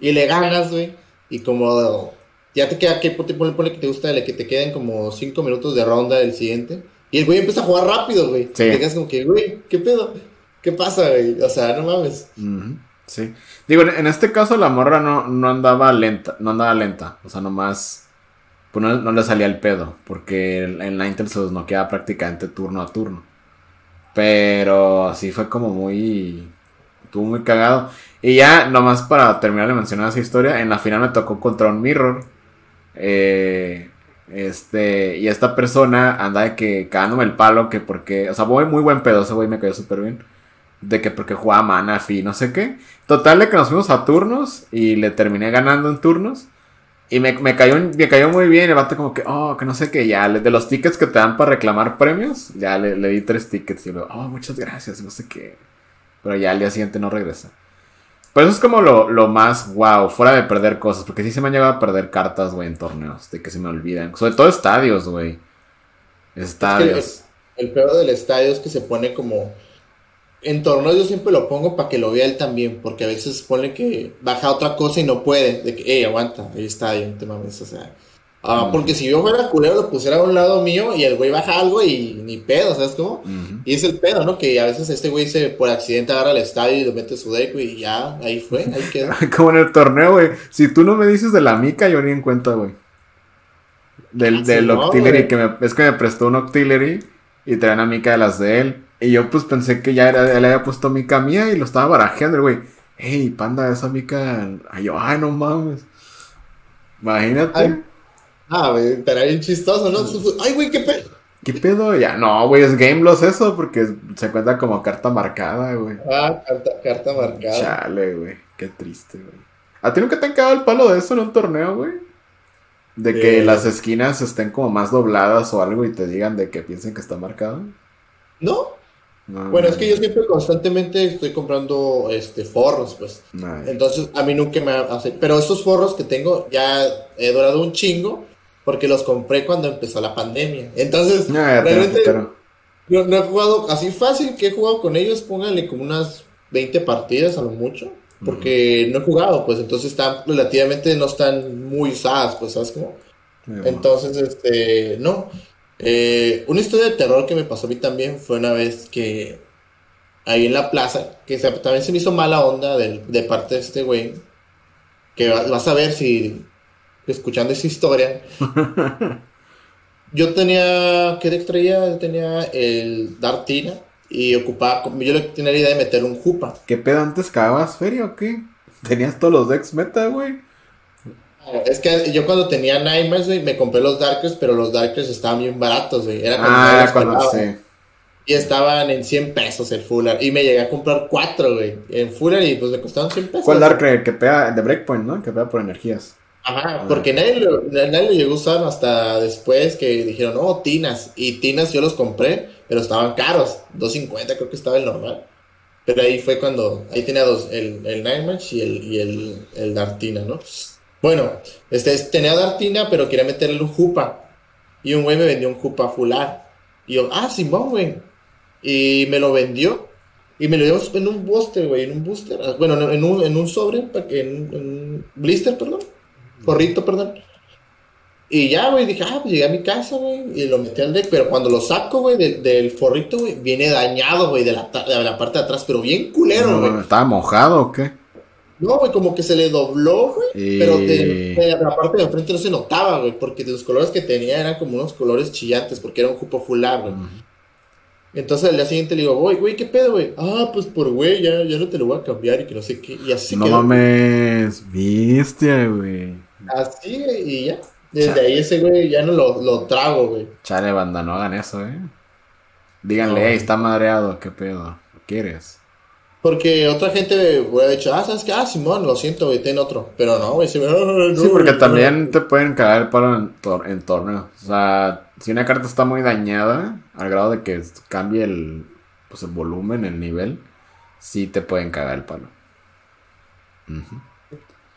Y le ganas, güey. Y como ya te queda, que pone que te gusta, que te queden como 5 minutos de ronda del siguiente. Y el güey empieza a jugar rápido, güey. Sí. te quedas como que, güey, ¿qué pedo? ¿Qué pasa, güey? O sea, no mames. Sí. Digo, en este caso la morra no, no andaba lenta, no andaba lenta. O sea, nomás pues no, le salía el pedo, porque en la Intel se desnoqueaba prácticamente turno a turno. Pero así fue como muy. Estuvo muy cagado. Y ya, nomás para terminar de mencionar esa historia, en la final me tocó contra un Mirror. Eh, este, y esta persona anda de que cagándome el palo, que porque, o sea, voy muy buen pedo, ese güey me cayó súper bien. De que porque jugaba mana, fi, no sé qué. Total de que nos fuimos a turnos y le terminé ganando en turnos. Y me, me, cayó, me cayó muy bien. El vato como que, oh, que no sé qué. Ya, de los tickets que te dan para reclamar premios, ya le, le di tres tickets. Y luego, oh, muchas gracias, no sé qué. Pero ya al día siguiente no regresa. Pero eso es como lo, lo más wow, fuera de perder cosas. Porque sí se me han llegado a perder cartas, güey, en torneos. De que se me olvidan. Sobre todo estadios, güey. Estadios. el, el peor del estadio es que se pone como en torneos yo siempre lo pongo para que lo vea él también, porque a veces pone que baja otra cosa y no puede, de que, hey, aguanta, ahí está, ahí te mames, o sea. Ah, porque si yo fuera culero, lo pusiera a un lado mío y el güey baja algo y ni pedo, ¿sabes cómo? Y es el pedo, ¿no? Que a veces este güey se por accidente agarra el estadio y lo mete su deck y ya, ahí fue, ahí queda. Como en el torneo, güey. Si tú no me dices de la mica, yo ni en cuenta, güey. Del, ah, del Octillery, que me, es que me prestó un Octillery y traen a mica de las de él. Y yo pues pensé que ya era, él había puesto mica mía y lo estaba barajeando, güey. Ey, panda, esa mica. Ay, yo, ay, no mames. Imagínate. Ah, güey, estaría bien chistoso, ¿no? Ay, güey, qué pedo. ¿Qué pedo? Ya, no, güey, es game loss eso, porque se cuenta como carta marcada, güey. Ah, carta, carta marcada. Chale, güey, qué triste, güey. ¿A ti nunca te han cagado el palo de eso en un torneo, güey? De que las esquinas estén como más dobladas o algo y te digan de que piensen que está marcado. No, bueno, es que yo siempre constantemente estoy comprando este forros, pues. Entonces, a mí nunca me hace. Pero estos forros que tengo ya he durado un chingo porque los compré cuando empezó la pandemia. Entonces, realmente no, he jugado así fácil que he jugado con ellos. Pónganle como unas 20 partidas a lo mucho. Porque no he jugado, pues entonces están relativamente no están muy usadas, pues, ¿sabes cómo? Entonces, este, no. Eh, una historia de terror que me pasó a mí también fue una vez que ahí en la plaza, que también se me hizo mala onda de, parte de este güey, que vas a ver si escuchando esa historia. yo tenía, ¿qué deck traía? tenía el Dartina y ocupaba, yo tenía la idea de meter un Jupa. ¿Qué pedo antes cagabas feria o qué? ¿Tenías todos los decks meta, güey? Es que yo cuando tenía Nightmares, güey, me compré los Darkers, pero los Darkers estaban bien baratos, güey. Era ah, cuando sí. Y estaban en 100 pesos el Fuller. Y me llegué a comprar cuatro, güey, en Fuller y pues me costaban 100 pesos. ¿Cuál Darker? Que pega de Breakpoint, ¿no? Que pega por energías. Ajá, porque nadie lo, nadie lo llegó a usar hasta después que dijeron, oh, Tinas. Y Tinas yo los compré, pero estaban caros. 2.50 creo que estaba el normal. Pero ahí fue cuando, ahí tenía dos, el, el Nightmare y el, y el, el Dartina, ¿no? Bueno, este, tenía Dartina, pero quería meterle un jupa. Y un güey me vendió un jupa fular. Y yo, ah, Simón, güey. Y me lo vendió. Y me lo dio en un booster, güey, en un booster. Ah, bueno, en un, en un sobre, en, un blister, perdón. Forrito, perdón. Y ya, güey, dije, ah, pues llegué a mi casa, güey, y lo metí al deck. Pero cuando lo saco, güey, del forrito, güey, viene dañado, güey, de la, de la parte de atrás, pero bien culero, güey. ¿Estaba mojado o qué? No, güey, como que se le dobló, güey. Pero de, la parte de enfrente no se notaba, güey, porque los colores que tenía eran como unos colores chillantes, porque era un jupo fular, güey. Entonces al día siguiente le digo, güey, güey, ¿qué pedo, güey? Ah, pues por güey, ya, ya no te lo voy a cambiar y que no sé qué. Y así No mames, viste, güey. Así, y ya. Desde ahí ese güey ya no lo, lo trago, güey. Chale, banda, no hagan eso, eh. Díganle, está madreado, ¿qué pedo? ¿Quieres? Porque otra gente hubiera dicho, ah, ¿sabes qué? Ah, Simón, lo siento, güey, ten otro. Pero no, güey, se sí, porque también te pueden caer el palo en, en torneo. O sea, si una carta está muy dañada, al grado de que cambie el, pues, el volumen, el nivel, sí te pueden cagar el palo.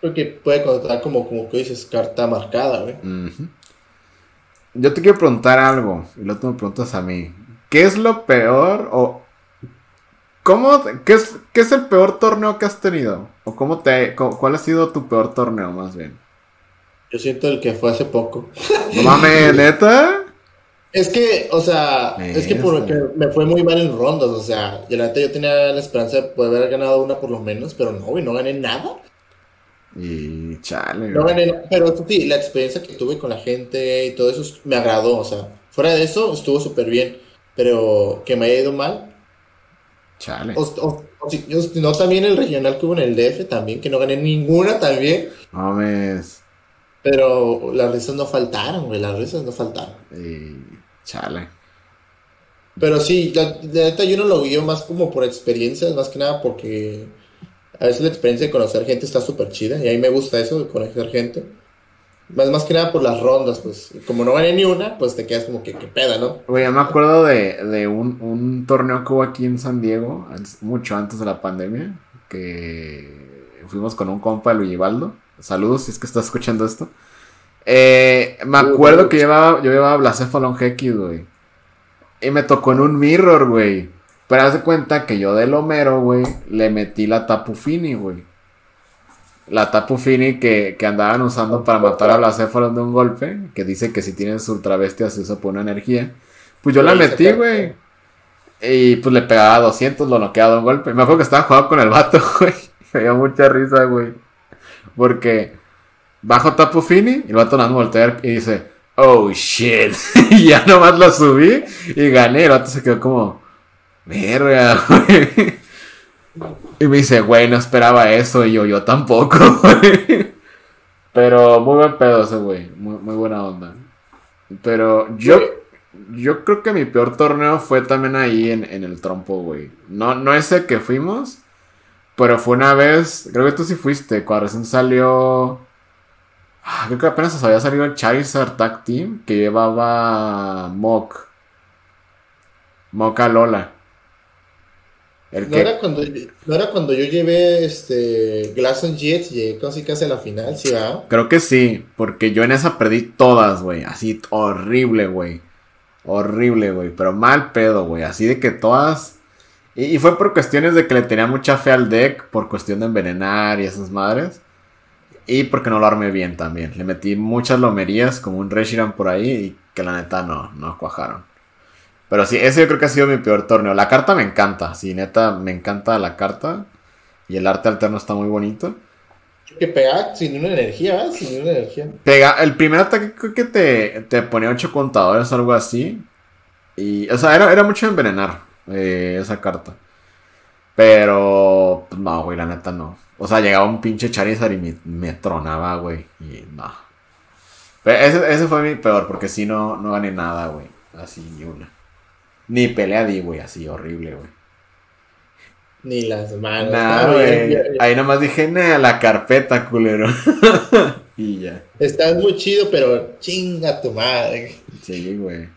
Creo que puede contar como, como que dices, carta marcada, güey. Yo te quiero preguntar algo, y luego tú me preguntas a mí. ¿Qué es lo peor o ¿Cómo, qué, es, qué es el peor torneo que has tenido? ¿O cómo te, cuál ha sido tu peor torneo más bien? Yo siento el que fue hace poco. No mames, neta. Es que, o sea, es que porque me fue muy mal en rondas, o sea, yo la neta yo tenía la esperanza de poder haber ganado una por lo menos, pero no, güey, no gané nada. Y chale, No pero sí, la experiencia que tuve con la gente y todo eso me agradó, o sea, fuera de eso estuvo súper bien, pero que me haya ido mal, Chale. O, no también el regional que hubo en el DF también, que no gané ninguna también. Mames. Pero las risas no faltaron, güey, las risas no faltaron. chale. Pero sí, la, neta yo no lo vi más como por experiencias, más que nada porque a veces la experiencia de conocer gente está súper chida y a mí me gusta eso de conocer gente. Más, más que nada por las rondas, pues. Como no gané ni una, pues te quedas como que, qué peda, ¿no? Güey, me acuerdo de, un, torneo que hubo aquí en San Diego, mucho antes de la pandemia, que fuimos con un compa de Luigi Baldo. Saludos si es que estás escuchando esto. Eh, me acuerdo que llevaba, yo llevaba Blacephalon X, güey. Y me tocó en un mirror, güey. Pero haz de cuenta que yo del Homero, güey, le metí la Tapu Fini, güey la Tapu Fini que, andaban usando para matar a Blacephalon de un golpe, que dice que si tienes ultra bestia se usa por una energía. Pues yo la metí, güey. Y pues le pegaba 200, lo noqueaba de un golpe. Me acuerdo que estaba jugando con el vato, güey. Me dio mucha risa, güey. Porque bajo Tapu Fini y el vato nada voltear y dice, oh shit. y ya nomás la subí y gané. El vato se quedó como, verga, güey. Y me dice, güey, no esperaba eso. Y yo, yo tampoco, güey. Pero muy buen pedo ese güey. Muy, buena onda. Pero yo, yo creo que mi peor torneo fue también ahí en, el trompo, güey. No, no ese que fuimos. Pero fue una vez, creo que tú sí fuiste, cuando recién salió... Ah, creo que apenas había salido el Charizard Tag Team que llevaba Mok. Moka Lola no, era cuando, no era cuando yo llevé este Glass and Jets y llegué casi casi a la final, ¿sí va? Creo que sí, porque yo en esa perdí todas, güey. Así horrible, güey. Horrible, güey. Pero mal pedo, güey. Así de que todas. Y, fue por cuestiones de que le tenía mucha fe al deck, por cuestión de envenenar y esas madres. Y porque no lo armé bien también. Le metí muchas lomerías, como un Reshiram por ahí, y que la neta no, no cuajaron. Pero sí, ese yo creo que ha sido mi peor torneo. La carta me encanta, sí, neta, me encanta la carta. Y el arte alterno está muy bonito. Que pega sin una energía, Sin una energía. Pega, el primer ataque creo que te, te ponía 8 contadores, algo así. Y, o sea, era, era mucho envenenar eh, esa carta. Pero, pues, no, güey, la neta no. O sea, llegaba un pinche Charizard y me, me tronaba, güey. Y no. ese, ese fue mi peor, porque si no, no gané nada, güey. Así, ni una. Ni pelea di, güey, así horrible, güey. Ni las manos. Nah, güey. Ahí nomás dije, nah, la carpeta, culero. y ya. Estás muy chido, pero chinga tu madre. Sí, güey.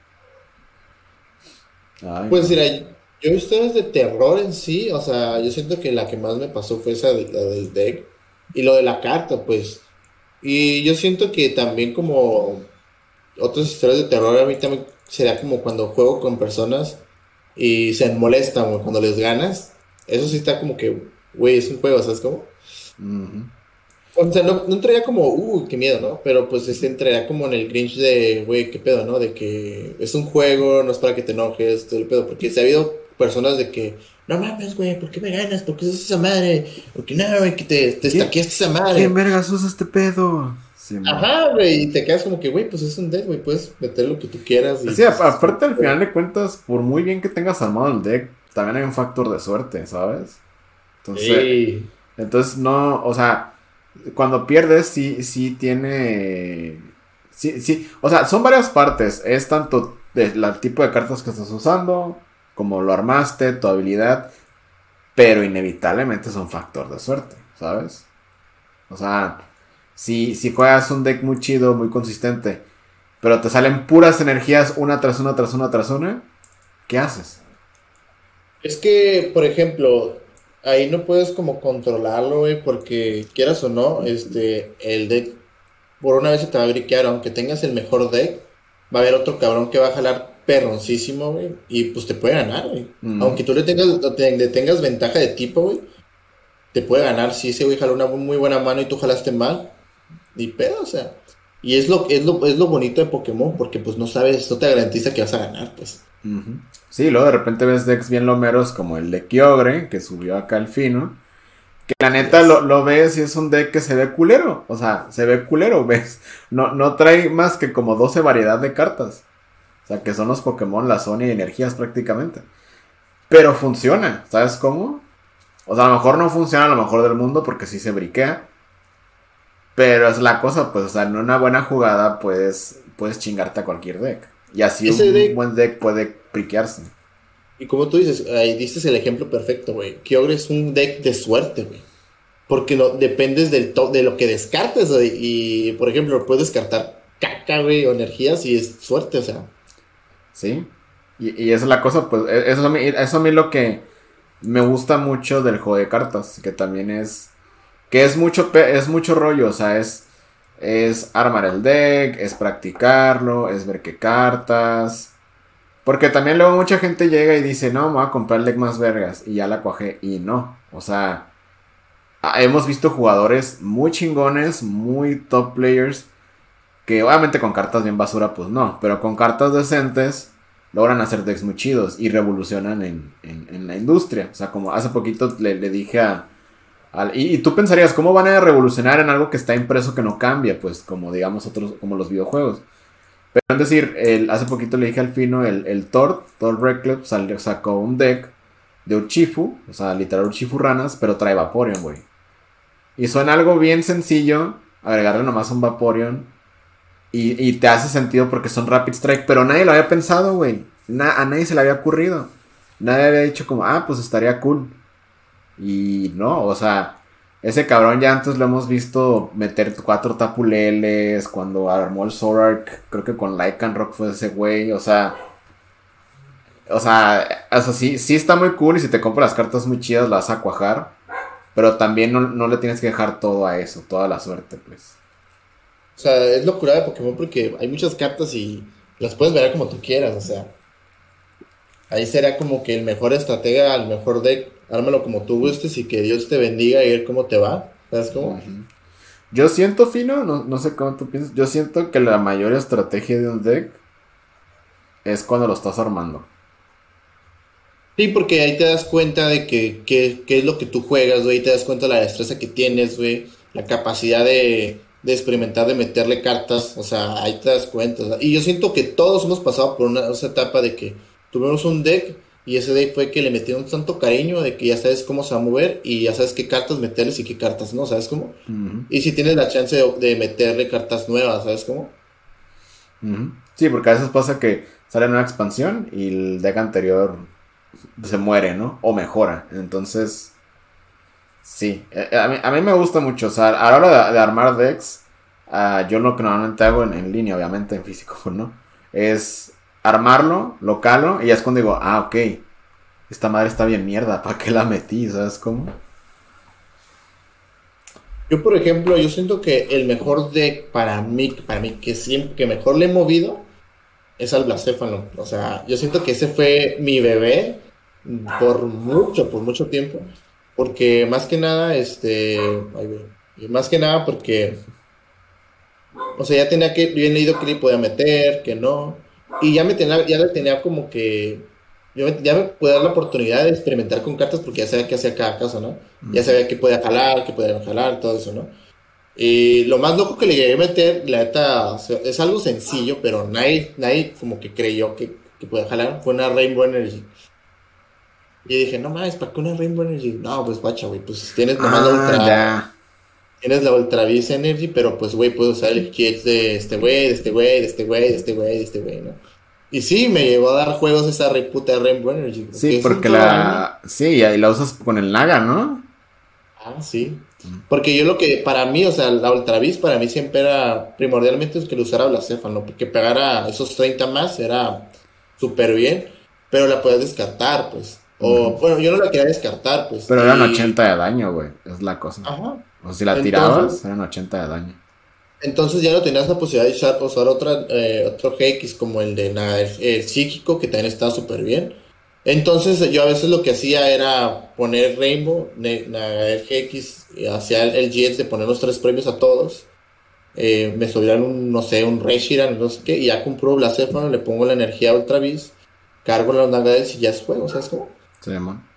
pues mira, yo visto de terror en sí, o sea, yo siento que la que más me pasó fue esa de, la del deck. Y lo de la carta, pues. Y yo siento que también como otras historias de terror a mí también sería como cuando juego con personas y se molestan cuando les ganas. Eso sí está como que, güey, es un juego, ¿sabes cómo? O sea, no, no, entraría como, uh, qué miedo, ¿no? Pero pues este entraría como en el Grinch de, güey, qué pedo, ¿no? De que es un juego, no es para que te enojes, todo el pedo. Porque si ha habido personas de que, no mames, güey, ¿por qué me ganas? ¿Por qué usas esa madre? ¿Por qué no, güey, que te, te estaqueaste esa madre? ¿Quién vergas usa este pedo? Ajá, güey, y te quedas como que, güey, pues es un deck, güey, puedes meter lo que tú quieras. Y, sí, aparte al final de cuentas, por muy bien que tengas armado el deck, también hay un factor de suerte, ¿sabes? Entonces, entonces no, o sea, cuando pierdes, sí, sí tiene. Sí, sí. O sea, son varias partes. Es tanto el tipo de cartas que estás usando, como lo armaste, tu habilidad. Pero inevitablemente es un factor de suerte, ¿sabes? O sea, si, si juegas un deck muy chido, muy consistente, pero te salen puras energías una tras una, tras una, tras una, ¿qué haces? Es que, por ejemplo, ahí no puedes como controlarlo, güey, porque quieras o no, este, el deck por una vez se te va a briquear, aunque tengas el mejor deck, va a haber otro cabrón que va a jalar perroncísimo, güey, y pues te puede ganar, güey. Aunque tú le tengas, le tengas ventaja de tipo, güey, te puede ganar si ese güey jaló una muy buena mano y tú jalaste mal, ni pedo, o sea. Y es lo, es lo, es lo bonito de Pokémon, porque pues no sabes, no te garantiza que vas a ganar, pues. Sí, luego de repente ves decks bien lomeros como el de Kyogre, que subió acá al fino. Que la neta lo, ves y es un deck que se ve culero. O sea, se ve culero, ves. No, no trae más que como 12 variedad de cartas. O sea, que son los Pokémon, la Sony y energías prácticamente. Pero funciona, ¿sabes cómo? O sea, a lo mejor no funciona a lo mejor del mundo porque sí se briquea. Pero es la cosa, pues, o sea, en una buena jugada puedes, puedes chingarte a cualquier deck. Y así un buen deck puede priquearse. Y como tú dices, ahí dices el ejemplo perfecto, güey. Kyogre es un deck de suerte, güey. Porque no, dependes del de lo que descartes, güey. Y, por ejemplo, puedes descartar caca, güey, o energías y es suerte, o sea. Sí. Y, y esa es la cosa, pues, e, eso a, mí, eso a mí lo que me gusta mucho del juego de cartas, que también es... Que es mucho, es mucho rollo, o sea, es es armar el deck, es practicarlo, es ver qué cartas. Porque también luego mucha gente llega y dice, no, me voy a comprar el deck más vergas. Y ya la cuajé. Y no. O sea, hemos visto jugadores muy chingones, muy top players. Que obviamente con cartas bien basura, pues no. Pero con cartas decentes logran hacer decks muy chidos y revolucionan en, en, la industria. O sea, como hace poquito le dije a, y, tú pensarías, ¿cómo van a revolucionar en algo que está impreso que no cambia? Pues como digamos otros, como los videojuegos. Pero es decir, el, hace poquito le dije al fino, el, el Thor, Thor Red sacó un deck de Uchifu, o sea, literal Uchifu ranas, pero trae Vaporeon, güey. Y suena algo bien sencillo, agregarle nomás un Vaporeon. Y, y, te hace sentido porque son Rapid Strike, pero nadie lo había pensado, güey. a nadie se le había ocurrido. Nadie había dicho como, ah, pues estaría cool. Y no, o sea, ese cabrón ya antes lo hemos visto meter cuatro tapuleles cuando armó el Zorak, creo que con Lycan Rock fue ese güey, o sea, o sea, eso sí, sí está muy cool y si te compras las cartas muy chidas las vas a cuajar, pero también no, le tienes que dejar todo a eso, toda la suerte, pues. O sea, es locura de Pokémon porque hay muchas cartas y las puedes ver como tú quieras, o sea. Ahí será como que el mejor estratega, el mejor deck ármalo como tú gustes y que Dios te bendiga y ver cómo te va. ¿Sabes cómo? Yo siento, Fino, no, no sé cómo tú piensas, yo siento que la mayor estrategia de un deck es cuando lo estás armando. Sí, porque ahí te das cuenta de que, qué es lo que tú juegas, güey, te das cuenta de la destreza que tienes, güey, la capacidad de, de, experimentar, de meterle cartas, o sea, ahí te das cuenta. y yo siento que todos hemos pasado por una esa etapa de que tuvimos un deck y ese day fue que le metieron tanto cariño de que ya sabes cómo se va a mover y ya sabes qué cartas meterles y qué cartas no, ¿sabes cómo? Y si tienes la chance de, meterle cartas nuevas, ¿sabes cómo? Sí, porque a veces pasa que sale una expansión y el deck anterior se muere, ¿no? O mejora. Entonces, sí. Eh, a mí, a mí me gusta mucho. O sea, a la hora de, armar decks, ah, yo lo que normalmente hago en, en línea, obviamente, en físico, ¿no? Es armarlo, lo calo, y ya es cuando digo, ah, ok, esta madre está bien mierda, ¿para qué la metí? ¿Sabes cómo? Yo, por ejemplo, yo siento que el mejor deck para mí, para mí, que siempre, que mejor le he movido, es al Blastéfano. O sea, yo siento que ese fue mi bebé por mucho, por mucho tiempo. Porque más que nada, este, más que nada porque, o sea, ya tenía que, bien leído que le podía meter, que no. Y ya me tenía, ya le tenía como que yo ya me pude dar la oportunidad de experimentar con cartas porque ya sabía qué hacía cada casa, ¿no? Ya sabía que podía jalar, que podía jalar, todo eso, ¿no? Y lo más loco que le llegué a meter, la neta, es algo sencillo, pero nadie, nadie como que creyó que, que podía jalar, fue una Rainbow Energy. Y dije, no mames, ¿para qué una Rainbow Energy? No, pues guacha, güey, pues tienes nomás la Ah, Ultra... ya. Tienes la Ultra Beast Energy, pero pues, güey, puedo usar el kit de este güey, de este güey, de este güey, de este güey, de este güey, ¿no? Y sí, me llevó a dar juegos esa reputa Rainbow Energy. Sí, porque la. Sí, y la usas con el Naga, ¿no? Ah, sí. Porque yo lo que, para mí, o sea, la Ultra Beast para mí siempre era primordialmente es que lo usara Blacefa, ¿no? Porque pegara esos 30 más era súper bien, pero la puedes descartar, pues. O, bueno, yo no la quería descartar, pues. Pero eran y- 80 de daño, güey. Es la cosa. Ajá. O si la Entonces- tirabas, eran 80 de daño. Entonces ya no tenías la posibilidad de usar, usar otra, eh, otro GX como el de na- el, el psíquico, que también estaba súper bien. Entonces yo a veces lo que hacía era poner Rainbow, Nagael GX, hacía el, el GX de poner los tres premios a todos. Eh, me subían un, no sé, un Reshiram, no sé qué, y ya compro Blacephone, le pongo la energía Ultra Beast, cargo los Nagaels y ya es juego, ¿sabes cómo? Sí, man.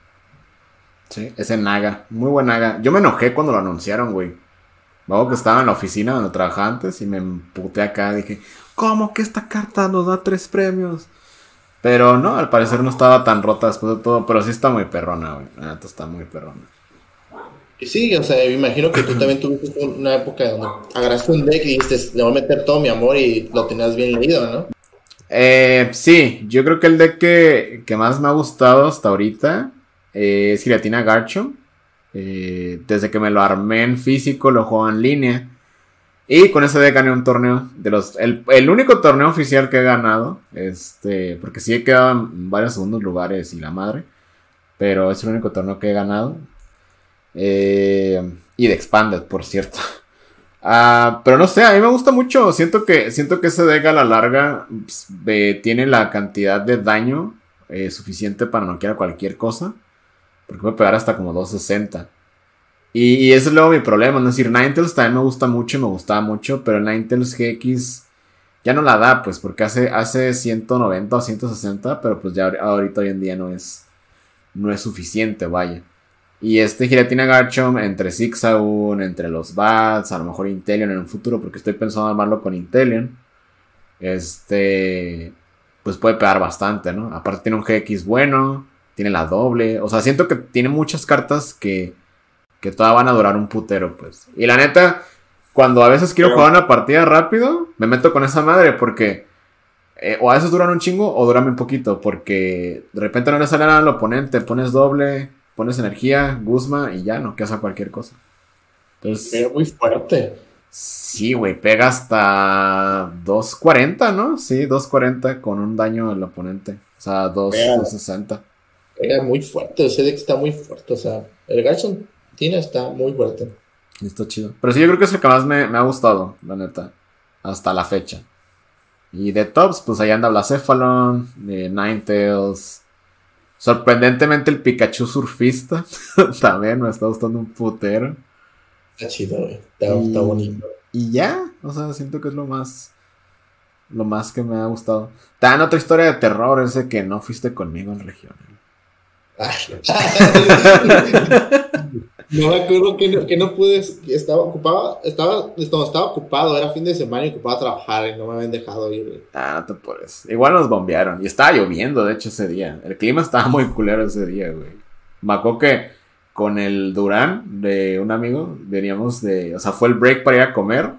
Sí, ese Naga. Muy buen Naga. Yo me enojé cuando lo anunciaron, güey. Luego que estaba en la oficina donde trabajaba antes y me emputé acá. Dije, ¿cómo que esta carta nos da tres premios? Pero no, al parecer no estaba tan rota después de todo. Pero sí está muy perrona, güey. La neta está muy perrona. Y sí, o sea, me imagino que tú también tuviste una época donde agarraste un deck y dijiste, le voy a meter todo mi amor y lo tenías bien leído, ¿no? Eh, sí, yo creo que el deck que, que más me ha gustado hasta ahorita eh, es Giratina Garchomp. Eh, desde que me lo armé en físico, lo juego en línea. Y con ese deck gané un torneo. El, único torneo oficial que he ganado. Este, porque sí he quedado en varios segundos lugares y la madre. Pero es el único torneo que he ganado. Eh, y de Expanded, por cierto. Ah, pero no sé, a mí me gusta mucho. Siento que, siento que ese deck a la larga pues, tiene la cantidad de daño suficiente para noquear cualquier cosa. Porque puede pegar hasta como 260. Y, y ese es luego mi problema. Es decir, Ninetales también me gusta mucho me gustaba mucho. Pero Ninetales GX ya no la da, pues, porque hace, hace 190 o 160. Pero pues ya ahor- ahorita hoy en día no es, no es suficiente, vaya. Y este Giratina Garchomp entre Zigzagoon, entre los Bats, a lo mejor Inteleon en un futuro, porque estoy pensando armarlo con Inteleon. Este, pues puede pegar bastante, ¿no? Aparte tiene un GX bueno, tiene la doble, o sea, siento que tiene muchas cartas que, que todas van a durar un putero, pues. Y la neta, cuando a veces quiero Pero- jugar una partida rápido, me meto con esa madre porque eh, o a veces duran un chingo o duran un poquito, porque de repente no le sale nada al oponente, pones doble, pones energía, Guzma y ya no que hace cualquier cosa. Entonces, Pero muy fuerte. sí, güey, pega hasta 240, ¿no? Sí, 240 con un daño al oponente. O sea, 2, Pega. 260. Era muy fuerte, ese deck está muy fuerte, o sea, el Garchomp Tina está muy fuerte. Está chido. Pero sí, yo creo que es el que más me, me ha gustado, la neta. Hasta la fecha. Y de tops, pues ahí anda Blacephalon, eh, Ninetales. Sorprendentemente el Pikachu surfista. También me está gustando un putero. Está chido, güey. Está, Y- está bonito. Y ya, o sea, siento que es lo más. Lo más que me ha gustado. Tan otra historia de terror, ese que no fuiste conmigo en región. No me acuerdo que no, que pude, estaba ocupado, estaba, estaba, ocupado, era fin de semana y ocupaba trabajar y no me habían dejado ir. Ah, no te puedes. Igual nos bombearon. Y estaba lloviendo, de hecho, ese día. El clima estaba muy culero ese día, güey. Me acuerdo que con el Durán de un amigo veníamos de. O sea, fue el break para ir a comer.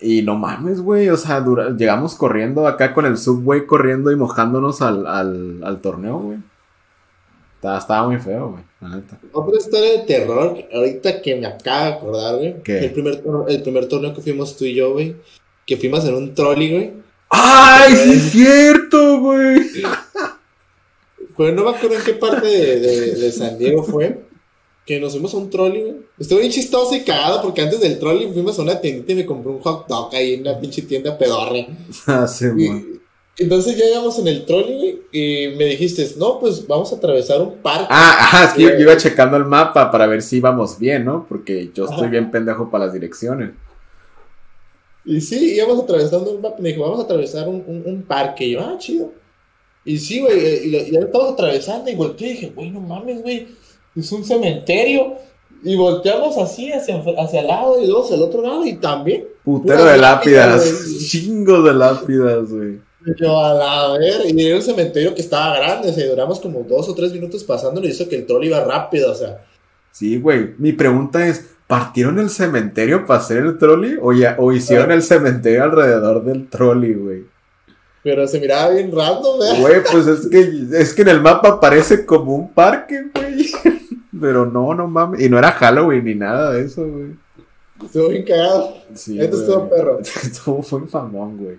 Y no mames, güey. O sea, Dura- llegamos corriendo acá con el subway corriendo y mojándonos al, al, al torneo, güey. Estaba, estaba muy feo, güey. La neta. Otra historia de terror, ahorita que me acabo de acordar, güey. El primer, el primer torneo que fuimos tú y yo, güey. Que fuimos en un trolley, güey. ¡Ay, sí es cierto, güey! Pues no me acuerdo en qué parte de, de- de San Diego fue. Que nos fuimos a un trolley, güey. Estuve bien chistoso y cagado porque antes del trolley fuimos a una tiendita y me compré un hot dog ahí en una pinche tienda pedorra. Ah, sí, güey. Entonces ya íbamos en el trolley, güey, y me dijiste, no, pues vamos a atravesar un parque. Ah, ajá, es que yo, yo iba checando el mapa para ver si íbamos bien, ¿no? Porque yo estoy bien pendejo para las direcciones. Y sí, íbamos atravesando un parque. Me dijo, vamos a atravesar un, un- un parque. Y yo, ah, chido. Y sí, güey, eh, y, ya estamos atravesando y volteé y dije, güey, no mames, güey, es un cementerio. Y volteamos así hacia, hacia el lado y dos al otro lado y también. Putero de lápidas, chingo de lápidas, güey. Yo a la ver, y era un cementerio que estaba grande, o sea, duramos como dos o tres minutos pasándolo y hizo que el troll iba rápido, o sea. Sí, güey. Mi pregunta es, ¿partieron el cementerio para hacer el trolley o, ya, o hicieron el cementerio alrededor del trolley, güey? Pero se miraba bien random, ¿eh? Güey, pues es que, es que en el mapa parece como un parque, güey. Pero no, no mames. Y no era Halloween ni nada de eso, güey. Estuvo bien cagado. Sí, Esto estuvo perro. estuvo, fue un famón, güey.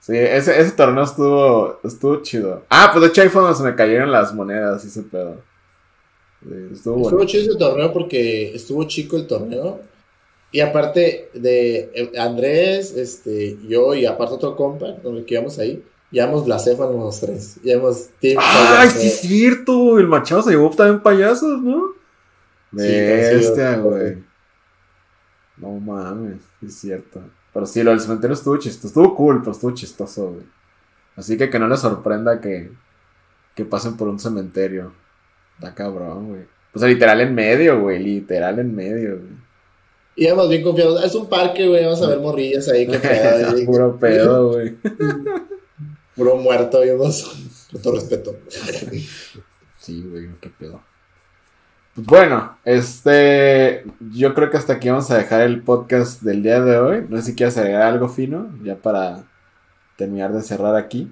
Sí, ese, ese torneo estuvo, estuvo chido. Ah, pues de hecho ahí fue donde se me cayeron las monedas y ese pedo. estuvo, estuvo chido ese torneo porque estuvo chico el torneo. Y aparte de eh, Andrés, este, yo y aparte otro compa, donde que íbamos ahí, llevamos blasfemas los tres. Llevamos ¡Ay, sí es cierto! El Machado se llevó también payasos, ¿no? Bestia, güey. No mames, es cierto. Pero sí, lo del cementerio estuvo chistoso. Estuvo cool, pero estuvo chistoso, güey. Así que que no les sorprenda que, que pasen por un cementerio. Está cabrón, güey. Pues literal en medio, güey. Literal en medio, güey. Y además bien confiados. Es un parque, güey. Vamos a ver morrillas ahí. Que pedo, Puro pedo, güey. Puro muerto, vimos. Con todo respeto. sí, güey. Qué pedo. Bueno, este, yo creo que hasta aquí vamos a dejar el podcast del día de hoy. No sé si quieres agregar algo fino, ya para terminar de cerrar aquí.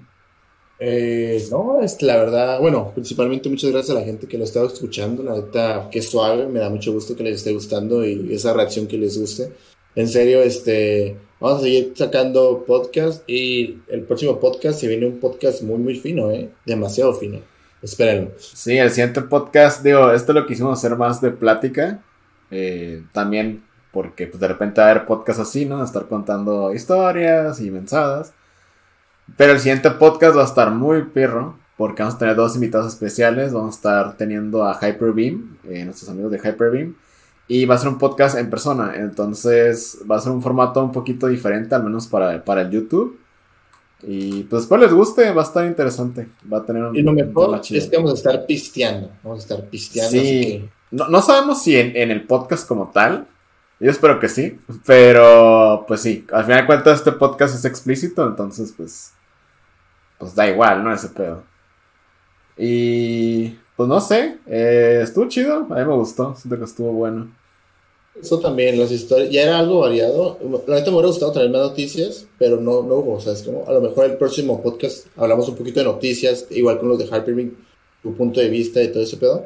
Eh, no, es la verdad, bueno, principalmente muchas gracias a la gente que lo está escuchando, la neta, que suave, me da mucho gusto que les esté gustando y esa reacción que les guste. En serio, este, vamos a seguir sacando podcast y el próximo podcast se viene un podcast muy, muy fino, ¿eh? Demasiado fino. Espérenlo. Sí, el siguiente podcast, digo, esto lo quisimos hacer más de plática. Eh, también porque pues, de repente va a haber podcast así, ¿no? Estar contando historias y mensadas. Pero el siguiente podcast va a estar muy perro. Porque vamos a tener dos invitados especiales. Vamos a estar teniendo a Hyperbeam, eh, nuestros amigos de Hyperbeam. Y va a ser un podcast en persona. Entonces va a ser un formato un poquito diferente, al menos para, para el YouTube. Y pues después les guste, va a estar interesante. Va a tener un. Y lo mejor es que vamos a estar pisteando. Vamos a estar pisteando. Sí. No, sabemos si en, el podcast como tal. Yo espero que sí. Pero pues sí. Al final de cuentas, este podcast es explícito. Entonces, pues. Pues da igual, ¿no? Ese pedo. Y. Pues no sé. Eh, estuvo chido. A mí me gustó. Siento que estuvo bueno. Eso también, las historias, ya era algo variado. La neta me hubiera gustado traer más noticias, pero no, no hubo. O sea, es como, a lo mejor el próximo podcast hablamos un poquito de noticias, igual con los de Hyperbeam, tu punto de vista y todo ese pedo.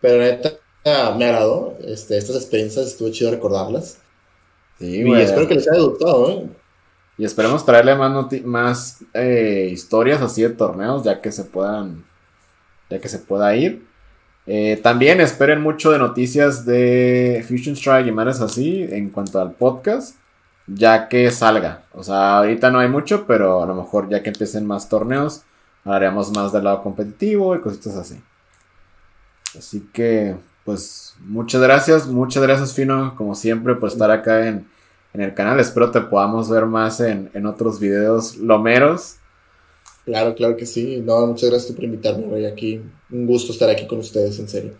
Pero la neta me agradó. Este, estas experiencias estuvo chido recordarlas. Sí, y espero que les haya gustado, ¿eh? Y esperemos traerle más, más eh, historias así de torneos, ya que se puedan, ya que se pueda ir. Eh, también esperen mucho de noticias de Fusion Strike y mares así en cuanto al podcast, ya que salga. O sea, ahorita no hay mucho, pero a lo mejor ya que empiecen más torneos, haremos más del lado competitivo y cositas así. Así que, pues, muchas gracias, muchas gracias Fino, como siempre, por estar acá en, el canal. Espero te podamos ver más en, en otros videos lomeros. Claro, claro que sí. No, muchas gracias por invitarme hoy aquí. Un gusto estar aquí con ustedes, en serio.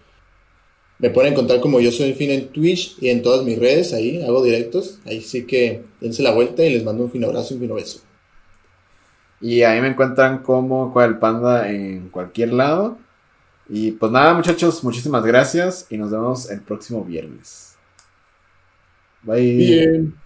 Me pueden encontrar como yo soy fin en Twitch y en todas mis redes, ahí hago directos. Ahí sí que dense la vuelta y les mando un fino abrazo y un fino beso. Y ahí me encuentran como Cual Panda en cualquier lado. Y pues nada, muchachos, muchísimas gracias y nos vemos el próximo viernes. Bye. Bien.